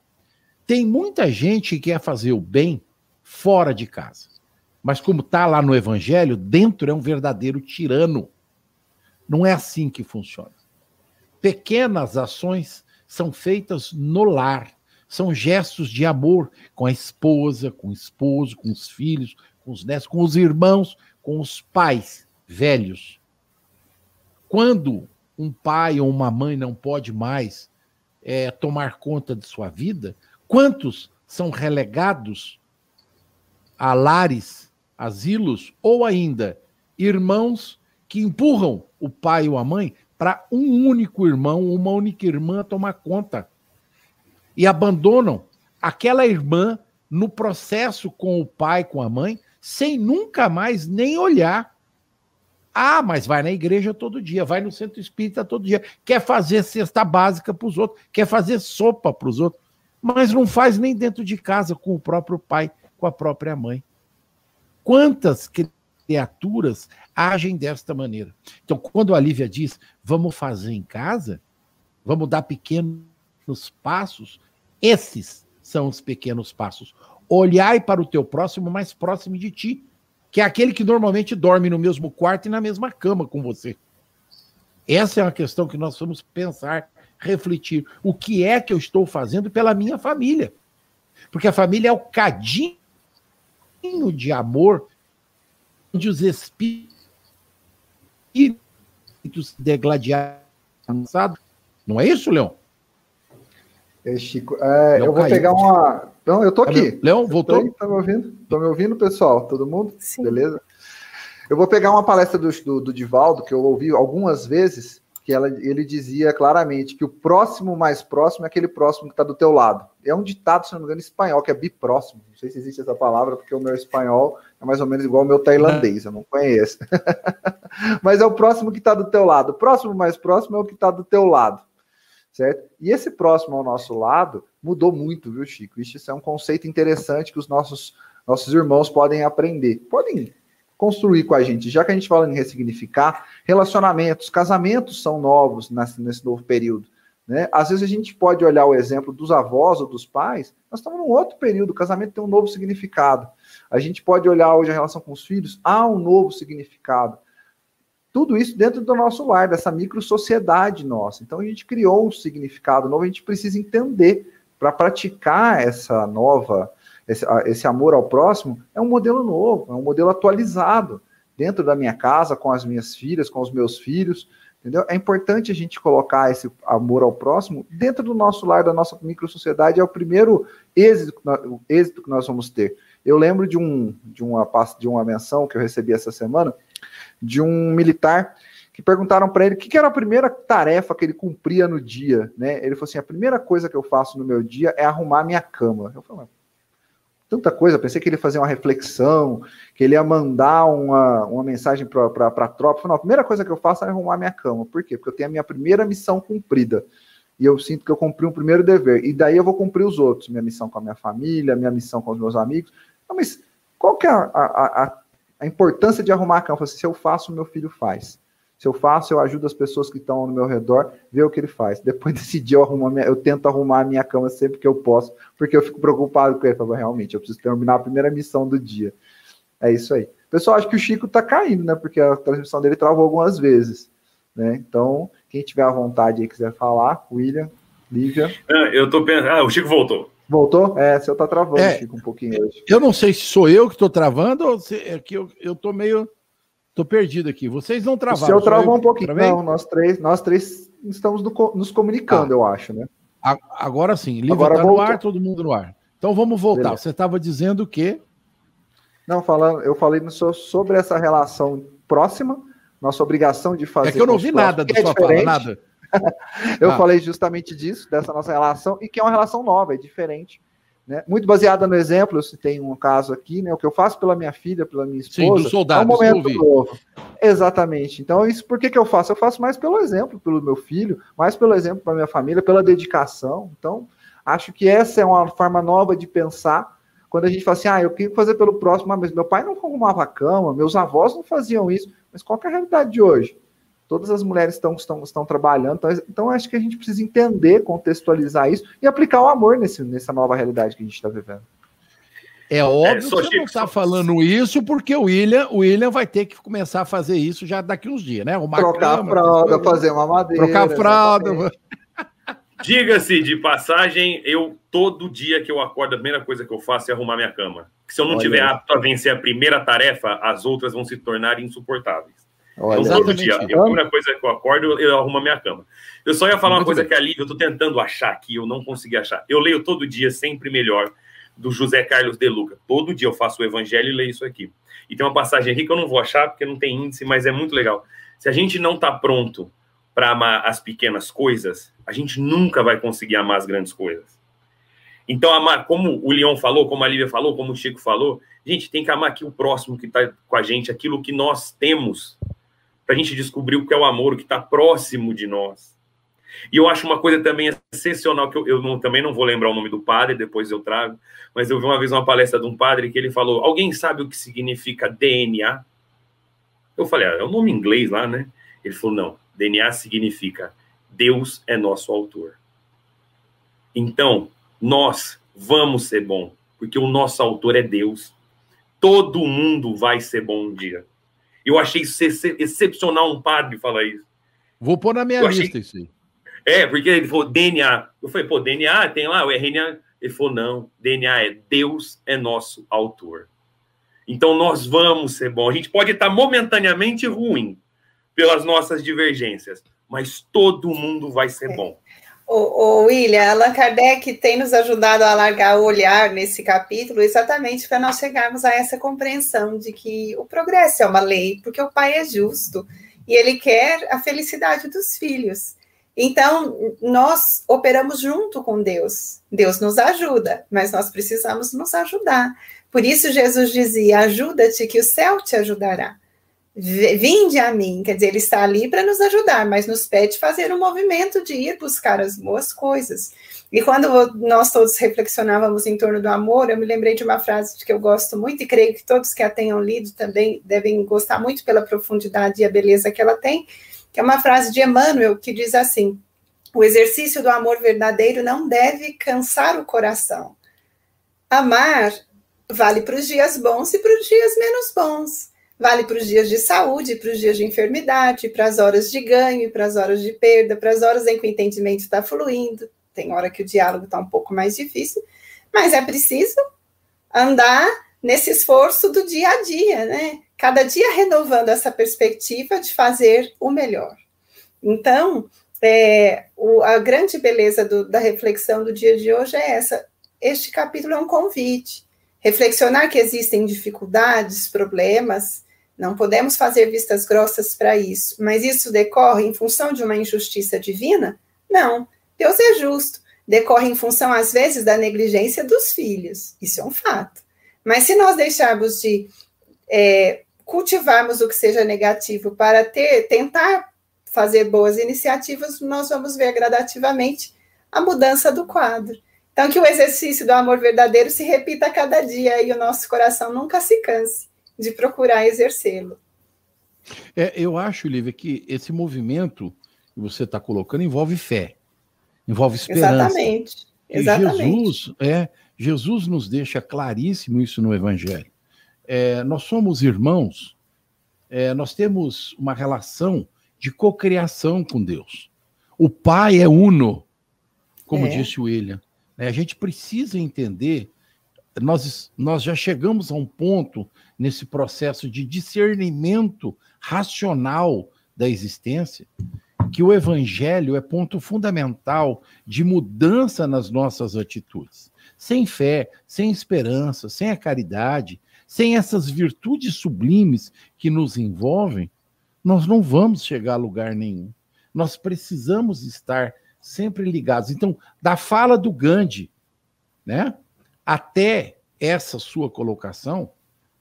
Tem muita gente que quer fazer o bem fora de casa. Mas como está lá no Evangelho, dentro é um verdadeiro tirano. Não é assim que funciona. Pequenas ações são feitas no lar. São gestos de amor com a esposa, com o esposo, com os filhos, com os netos, com os irmãos, com os pais velhos. Quando um pai ou uma mãe não pode mais é, tomar conta de sua vida, quantos são relegados a lares, asilos ou ainda irmãos que empurram o pai ou a mãe para um único irmão, uma única irmã tomar conta e abandonam aquela irmã no processo com o pai, com a mãe, sem nunca mais nem olhar ah, mas vai na igreja todo dia, vai no centro espírita todo dia, quer fazer cesta básica para os outros, quer fazer sopa para os outros, mas não faz nem dentro de casa com o próprio pai, com a própria mãe. Quantas criaturas agem desta maneira? Então, quando a Lívia diz, vamos fazer em casa, vamos dar pequenos passos, esses são os pequenos passos. Olhai para o teu próximo mais próximo de ti que é aquele que normalmente dorme no mesmo quarto e na mesma cama com você. Essa é uma questão que nós vamos pensar, refletir. O que é que eu estou fazendo pela minha família? Porque a família é o cadinho de amor onde os espíritos degladiados. Não é isso, Leão? É, Chico, é, eu vou caiu. pegar uma. Não, eu tô aqui. Leão, voltou? Aí, tá me ouvindo? Tô me ouvindo, pessoal? Todo mundo? Sim. Beleza? Eu vou pegar uma palestra do, do, do Divaldo, que eu ouvi algumas vezes, que ela, ele dizia claramente que o próximo mais próximo é aquele próximo que está do teu lado. É um ditado, se não me engano, espanhol, que é bipróximo. Não sei se existe essa palavra, porque o meu espanhol é mais ou menos igual ao meu tailandês, eu não conheço. Mas é o próximo que está do teu lado. O próximo mais próximo é o que está do teu lado certo? E esse próximo ao nosso lado mudou muito, viu, Chico? Isso é um conceito interessante que os nossos, nossos irmãos podem aprender, podem construir com a gente. Já que a gente fala em ressignificar, relacionamentos, casamentos são novos nesse, novo período. Né? Às vezes a gente pode olhar o exemplo dos avós ou dos pais, nós estamos num outro período, o casamento tem um novo significado. A gente pode olhar hoje a relação com os filhos, há um novo significado. Tudo isso dentro do nosso lar, dessa micro sociedade nossa. Então a gente criou um significado novo, a gente precisa entender para praticar essa nova, esse, esse amor ao próximo, é um modelo novo, é um modelo atualizado dentro da minha casa, com as minhas filhas, com os meus filhos, entendeu? É importante a gente colocar esse amor ao próximo dentro do nosso lar, da nossa micro sociedade, é o primeiro êxito, êxito que nós vamos ter. Eu lembro de, um, de, uma, de uma menção que eu recebi essa semana, de um militar que perguntaram para ele o que, que, era a primeira tarefa que ele cumpria no dia, né? Ele falou assim: a primeira coisa que eu faço no meu dia é arrumar minha cama. Eu falei, tanta coisa, pensei que ele ia fazer uma reflexão, que ele ia mandar uma, uma mensagem para a tropa. Falei, não, a primeira coisa que eu faço é arrumar minha cama. Por quê? Porque eu tenho a minha primeira missão cumprida. E eu sinto que eu cumpri um primeiro dever. E daí eu vou cumprir os outros. Minha missão com a minha família, minha missão com os meus amigos. Mas qual que é a, a, a importância de arrumar a cama. Assim, se eu faço, meu filho faz. Se eu faço, eu ajudo as pessoas que estão no meu redor, ver o que ele faz. Depois desse dia, eu, arrumo minha, eu tento arrumar a minha cama sempre que eu posso, porque eu fico preocupado com ele. Falo, realmente, eu preciso terminar a primeira missão do dia. É isso aí. Pessoal, acho que o Chico está caindo, né? Porque a transmissão dele travou algumas vezes. Né? Então, quem tiver à vontade e quiser falar, William, Lívia. Ah, eu tô pensando. Ah, o Chico voltou. Voltou? É, você tá travando, é, Chico, um pouquinho hoje. Eu não sei se sou eu que estou travando ou se é que eu, eu tô meio. Tô perdido aqui. Vocês não travaram. O seu travou um pouquinho. Travei? Não, nós três, nós três estamos no, nos comunicando, ah, eu acho, né? Agora sim, Lívia Agora tá no ar, todo mundo no ar. Então vamos voltar. Beleza. Você estava dizendo que. Não, falando, eu falei sobre essa relação próxima, nossa obrigação de fazer. É que eu não vi nada da é sua fala, nada. eu ah. falei justamente disso, dessa nossa relação, e que é uma relação nova, é diferente. Né? Muito baseada no exemplo, eu citei um caso aqui, né? O que eu faço pela minha filha, pela minha esposa. Sim, do soldado, é um momento novo. Exatamente. Então, isso por que, que eu faço? Eu faço mais pelo exemplo, pelo meu filho, mais pelo exemplo para minha família, pela dedicação. Então, acho que essa é uma forma nova de pensar quando a gente fala assim, ah, eu queria fazer pelo próximo, ah, mas meu pai não arrumava a cama, meus avós não faziam isso, mas qual é a realidade de hoje? Todas as mulheres estão, estão, estão trabalhando, então, então acho que a gente precisa entender, contextualizar isso e aplicar o amor nesse, nessa nova realidade que a gente está vivendo. É óbvio é, que você não está falando isso porque o William, o William vai ter que começar a fazer isso já daqui uns dias, né? Uma Trocar cama, a fralda, fazer uma madeira. Trocar a fralda. Diga-se de passagem, eu todo dia que eu acordo, a primeira coisa que eu faço é arrumar minha cama. se eu não Olha tiver apto a vencer a primeira tarefa, as outras vão se tornar insuportáveis. Olha, então, todo dia, a primeira coisa que eu acordo, eu arrumo a minha cama. Eu só ia falar uma coisa bem. que ali eu estou tentando achar aqui, eu não consegui achar. Eu leio todo dia, sempre melhor, do José Carlos de Luca. Todo dia eu faço o evangelho e leio isso aqui. E tem uma passagem aqui que eu não vou achar porque não tem índice, mas é muito legal. Se a gente não está pronto para amar as pequenas coisas, a gente nunca vai conseguir amar as grandes coisas. Então, amar, como o Leon falou, como a Lívia falou, como o Chico falou, gente, tem que amar aqui o próximo que está com a gente, aquilo que nós temos, para a gente descobrir o que é o amor, o que está próximo de nós. E eu acho uma coisa também excepcional, que eu, eu não, também não vou lembrar o nome do padre, depois eu trago, mas eu vi uma vez uma palestra de um padre que ele falou: Alguém sabe o que significa DNA? Eu falei: ah, É o nome em inglês lá, né? Ele falou: Não, DNA significa Deus é nosso autor. Então, nós vamos ser bom, porque o nosso autor é Deus. Todo mundo vai ser bom um dia. Eu achei excepcional um padre falar isso. Vou pôr na minha eu lista achei... isso aí. É, porque ele falou DNA. Eu falei, pô, DNA tem lá o RNA. Ele falou, não, DNA é Deus é nosso autor. Então nós vamos ser bom. A gente pode estar momentaneamente ruim pelas nossas divergências, mas todo mundo vai ser é. bom. O, o William, Allan Kardec tem nos ajudado a alargar o olhar nesse capítulo exatamente para nós chegarmos a essa compreensão de que o progresso é uma lei, porque o pai é justo e ele quer a felicidade dos filhos. Então, nós operamos junto com Deus. Deus nos ajuda, mas nós precisamos nos ajudar. Por isso, Jesus dizia: ajuda-te, que o céu te ajudará. Vinde a mim, quer dizer, ele está ali para nos ajudar, mas nos pede fazer um movimento de ir buscar as boas coisas. E quando nós todos reflexionávamos em torno do amor, eu me lembrei de uma frase que eu gosto muito e creio que todos que a tenham lido também devem gostar muito pela profundidade e a beleza que ela tem, que é uma frase de Emmanuel que diz assim: O exercício do amor verdadeiro não deve cansar o coração. Amar vale para os dias bons e para os dias menos bons. Vale para os dias de saúde, para os dias de enfermidade, para as horas de ganho, para as horas de perda, para as horas em que o entendimento está fluindo. Tem hora que o diálogo está um pouco mais difícil, mas é preciso andar nesse esforço do dia a dia, né? Cada dia renovando essa perspectiva de fazer o melhor. Então, é, o, a grande beleza do, da reflexão do dia de hoje é essa. Este capítulo é um convite. Reflexionar que existem dificuldades, problemas, não podemos fazer vistas grossas para isso, mas isso decorre em função de uma injustiça divina? Não. Deus é justo. Decorre em função, às vezes, da negligência dos filhos. Isso é um fato. Mas se nós deixarmos de é, cultivarmos o que seja negativo para ter, tentar fazer boas iniciativas, nós vamos ver gradativamente a mudança do quadro. Então, que o exercício do amor verdadeiro se repita a cada dia e o nosso coração nunca se canse de procurar exercê-lo. É, eu acho, Lívia, que esse movimento que você está colocando envolve fé, envolve esperança. Exatamente. Exatamente. Jesus, é, Jesus nos deixa claríssimo isso no Evangelho. É, nós somos irmãos, é, nós temos uma relação de cocriação com Deus. O Pai é uno, como é. disse o William. É, a gente precisa entender, nós, nós já chegamos a um ponto nesse processo de discernimento racional da existência, que o evangelho é ponto fundamental de mudança nas nossas atitudes. Sem fé, sem esperança, sem a caridade, sem essas virtudes sublimes que nos envolvem, nós não vamos chegar a lugar nenhum. Nós precisamos estar sempre ligados. Então, da fala do Gandhi, né, até essa sua colocação,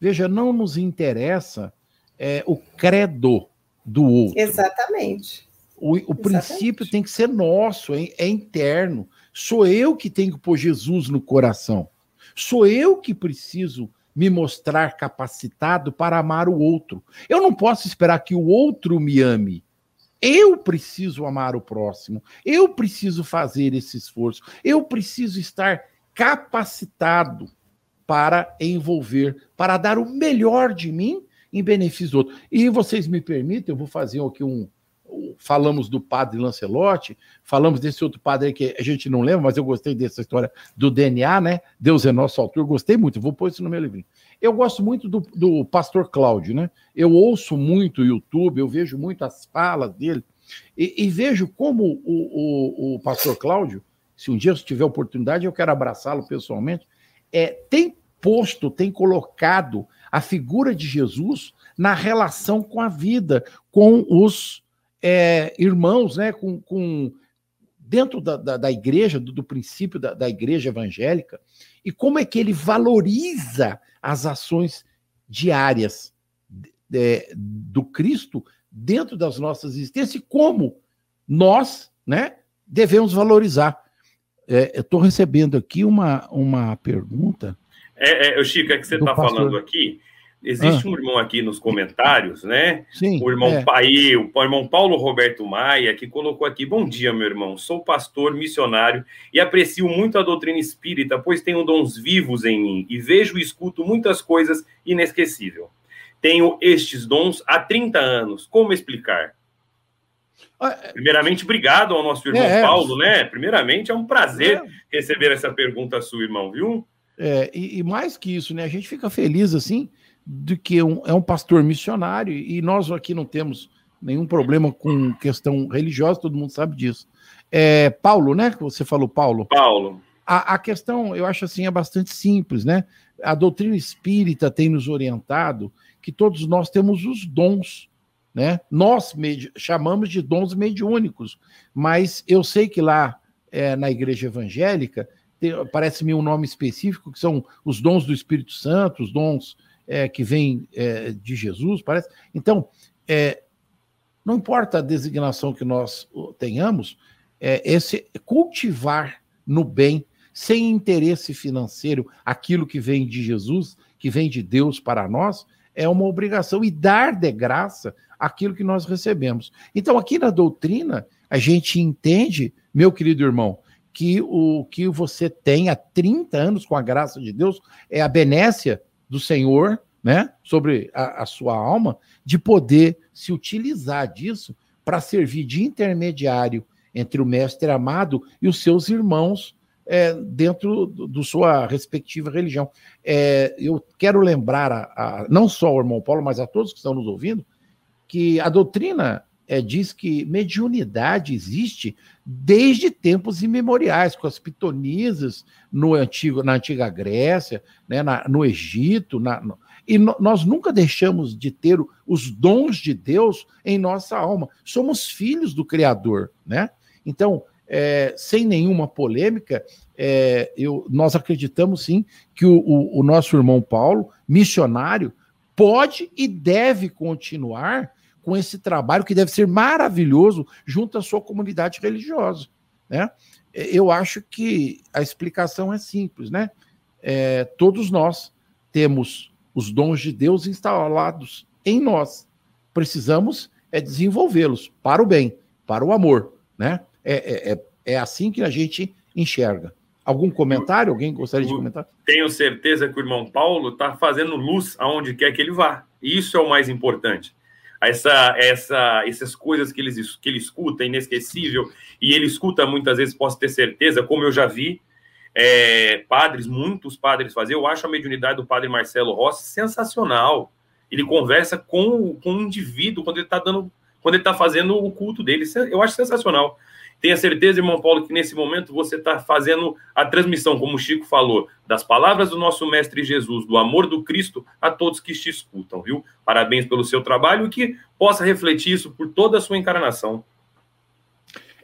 veja, não nos interessa é, o credo do outro. Exatamente. O, o princípio tem que ser nosso, é, é interno. Sou eu que tenho que pôr Jesus no coração. Sou eu que preciso me mostrar capacitado para amar o outro. Eu não posso esperar que o outro me ame. Eu preciso amar o próximo. Eu preciso fazer esse esforço. Eu preciso estar capacitado para envolver, para dar o melhor de mim em benefício do outro. E vocês me permitem, eu vou fazer aqui um, falamos do padre Lancelotti, falamos desse outro padre que a gente não lembra, mas eu gostei dessa história do DNA, né? Deus é nosso autor, gostei muito, vou pôr isso no meu livrinho. Eu gosto muito do, do pastor Cláudio, né? Eu ouço muito o YouTube, eu vejo muito as falas dele, e, e vejo como o, o, o, pastor Cláudio, se um dia eu tiver oportunidade, eu quero abraçá-lo pessoalmente, é, tem posto, tem colocado a figura de Jesus na relação com a vida, com os é, irmãos, né, com, com dentro da, da, da igreja, do, do princípio da, da, igreja evangélica, e como é que ele valoriza as ações diárias é, do Cristo dentro das nossas existências e como nós né, devemos valorizar. É, eu estou recebendo aqui uma, uma pergunta. É, é, Chico, é que você está falando aqui Existe ah. um irmão aqui nos comentários, né? Sim. O irmão é. Pai, o irmão Paulo Roberto Maia, que colocou aqui: Bom dia, meu irmão. Sou pastor missionário e aprecio muito a doutrina espírita, pois tenho dons vivos em mim e vejo e escuto muitas coisas inesquecíveis. Tenho estes dons há 30 anos. Como explicar? Ah, é. Primeiramente, obrigado ao nosso irmão é, Paulo, né? Primeiramente, é um prazer é. receber essa pergunta sua, irmão, viu? É, e, e mais que isso, né? A gente fica feliz assim de que um, é um pastor missionário, e nós aqui não temos nenhum problema com questão religiosa, todo mundo sabe disso. É, Paulo, né? Que você falou, Paulo. Paulo. A, a, questão, eu acho assim, é bastante simples, né? A doutrina espírita tem nos orientado que todos nós temos os dons, né? Nós chamamos de dons mediúnicos, mas eu sei que lá é, na igreja evangélica parece-me um nome específico, que são os dons do Espírito Santo, os dons é, que vem é, de Jesus, parece. Então, é, não importa a designação que nós tenhamos, é, esse cultivar no bem, sem interesse financeiro, aquilo que vem de Jesus, que vem de Deus para nós, é uma obrigação e dar de graça aquilo que nós recebemos. Então, aqui na doutrina, a gente entende, meu querido irmão, que o que você tem há 30 anos com a graça de Deus é a benécia do Senhor, né, sobre a, a sua alma, de poder se utilizar disso para servir de intermediário entre o mestre amado e os seus irmãos é, dentro do, sua respectiva religião. É, eu quero lembrar a, a, não só ao irmão Paulo, mas a todos que estão nos ouvindo, que a doutrina é, diz que mediunidade existe desde tempos imemoriais, com as pitonisas no antigo, na antiga Grécia, né, na, no Egito, na, no, e no, nós nunca deixamos de ter os dons de Deus em nossa alma. Somos filhos do Criador, né? Então, é, sem nenhuma polêmica, é, eu, nós acreditamos sim que o, o, o nosso irmão Paulo, missionário, pode e deve continuar com esse trabalho que deve ser maravilhoso junto à sua comunidade religiosa. Né? Eu acho que a explicação é simples, né? É, todos nós temos os dons de Deus instalados em nós. Precisamos é desenvolvê-los para o bem, para o amor, né? É, é, é, é assim que a gente enxerga. Algum comentário? Alguém gostaria de comentar? Tenho certeza que o irmão Paulo está fazendo luz aonde quer que ele vá. E isso é o mais importante. Essa, essa, essas coisas que ele, que ele escuta, inesquecível, e ele escuta muitas vezes, posso ter certeza, como eu já vi é, padres, muitos padres fazer. Eu acho a mediunidade do padre Marcelo Rossi sensacional. Ele conversa com, com um indivíduo quando ele está dando, quando ele está fazendo o culto dele. Eu acho sensacional. Tenha certeza, irmão Paulo, que nesse momento você está fazendo a transmissão, como o Chico falou, das palavras do nosso Mestre Jesus, do amor do Cristo a todos que te escutam, viu? Parabéns pelo seu trabalho e que possa refletir isso por toda a sua encarnação.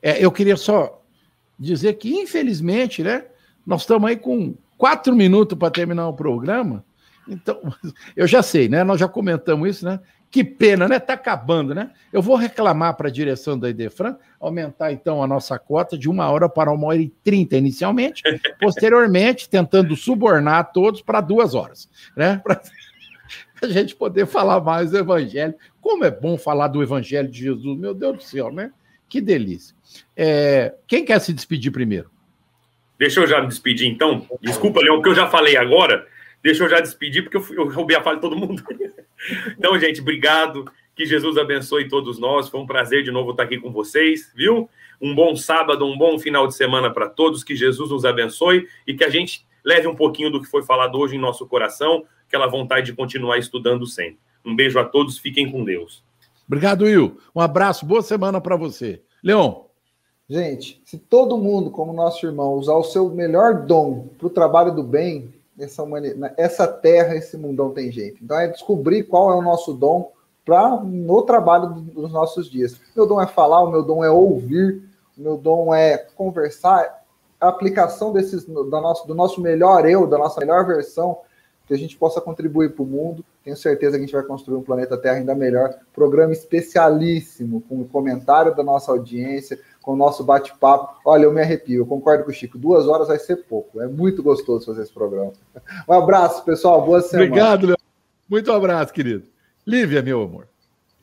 É, eu queria só dizer que, infelizmente, né, nós estamos aí com quatro minutos para terminar o programa. Então, eu já sei, né? Nós já comentamos isso, né? Que pena, né? Está acabando, né? Eu vou reclamar para a direção da Idefran aumentar então a nossa cota de uma hora para uma hora e trinta inicialmente, posteriormente tentando subornar todos para duas horas, né? Para a gente poder falar mais do Evangelho. Como é bom falar do Evangelho de Jesus, meu Deus do céu, né? Que delícia. É, quem quer se despedir primeiro? Deixa eu já me despedir então. Desculpa, Leão, porque eu já falei agora. Deixa eu já despedir, porque eu, eu roubei a fala de todo mundo. Então, gente, obrigado. Que Jesus abençoe todos nós. Foi um prazer de novo estar aqui com vocês, viu? Um bom sábado, um bom final de semana para todos. Que Jesus nos abençoe e que a gente leve um pouquinho do que foi falado hoje em nosso coração, aquela vontade de continuar estudando sempre. Um beijo a todos, fiquem com Deus. Obrigado, Will. Um abraço, boa semana para você. Leon. Gente, se todo mundo, como nosso irmão, usar o seu melhor dom para o trabalho do bem, essa, humanidade, essa terra, esse mundão tem jeito. Então é descobrir qual é o nosso dom para no trabalho dos nossos dias. Meu dom é falar, o meu dom é ouvir, o meu dom é conversar. A aplicação desses, do, nosso, do nosso melhor eu, da nossa melhor versão, que a gente possa contribuir para o mundo. Tenho certeza que a gente vai construir um planeta Terra ainda melhor. Programa especialíssimo, com o comentário da nossa audiência, com o nosso bate-papo. Olha, eu me arrepio, eu concordo com o Chico. Duas horas vai ser pouco. É muito gostoso fazer esse programa. Um abraço, pessoal. Boa semana. Obrigado. Muito abraço, querido. Lívia, meu amor.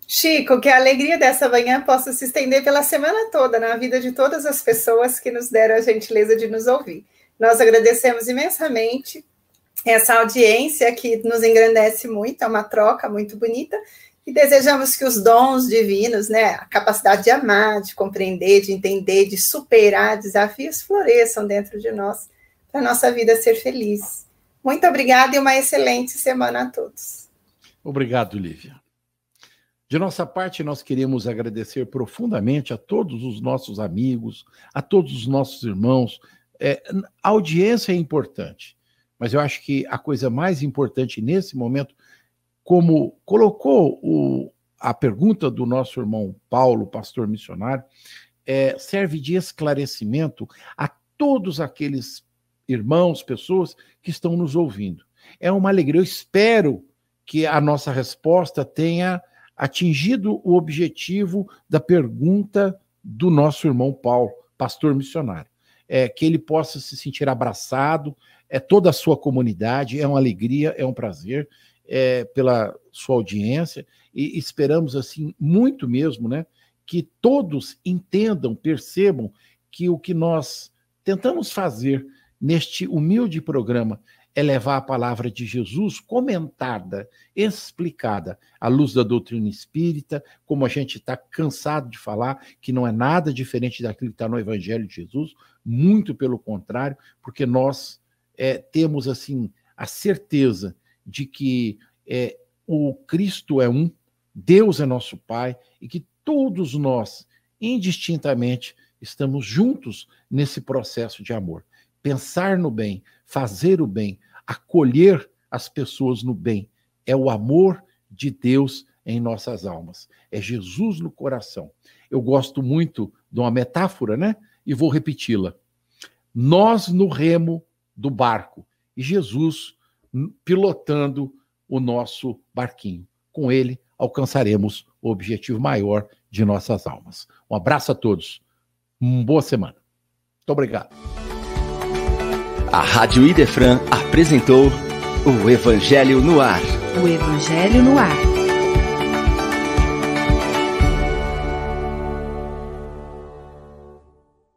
Chico, que a alegria dessa manhã possa se estender pela semana toda na vida de todas as pessoas que nos deram a gentileza de nos ouvir. Nós agradecemos imensamente essa audiência que nos engrandece muito, é uma troca muito bonita, e desejamos que os dons divinos, né, a capacidade de amar, de compreender, de entender, de superar desafios floresçam dentro de nós, para a nossa vida ser feliz. Muito obrigada e uma excelente semana a todos. Obrigado, Lívia. De nossa parte, nós queremos agradecer profundamente a todos os nossos amigos, a todos os nossos irmãos. É, a audiência é importante, mas eu acho que a coisa mais importante nesse momento como colocou o, a pergunta do nosso irmão Paulo, pastor missionário, é, serve de esclarecimento a todos aqueles irmãos, pessoas que estão nos ouvindo. É uma alegria. Eu espero que a nossa resposta tenha atingido o objetivo da pergunta do nosso irmão Paulo, pastor missionário. É, que ele possa se sentir abraçado, é toda a sua comunidade, é uma alegria, é um prazer é, pela sua audiência e esperamos assim muito mesmo, né, que todos entendam, percebam que o que nós tentamos fazer neste humilde programa é levar a palavra de Jesus comentada, explicada, à luz da doutrina espírita, como a gente está cansado de falar, que não é nada diferente daquilo que está no Evangelho de Jesus, muito pelo contrário, porque nós é, temos assim a certeza de que é, o Cristo é um, Deus é nosso Pai e que todos nós, indistintamente, estamos juntos nesse processo de amor. Pensar no bem, fazer o bem, acolher as pessoas no bem, é o amor de Deus em nossas almas. É Jesus no coração. Eu gosto muito de uma metáfora, né? E vou repeti-la. Nós no remo do barco e Jesus pilotando o nosso barquinho. Com ele, alcançaremos o objetivo maior de nossas almas. Um abraço a todos. Uma boa semana. Muito obrigado. A Rádio Idefran apresentou o Evangelho no Ar. O Evangelho no Ar.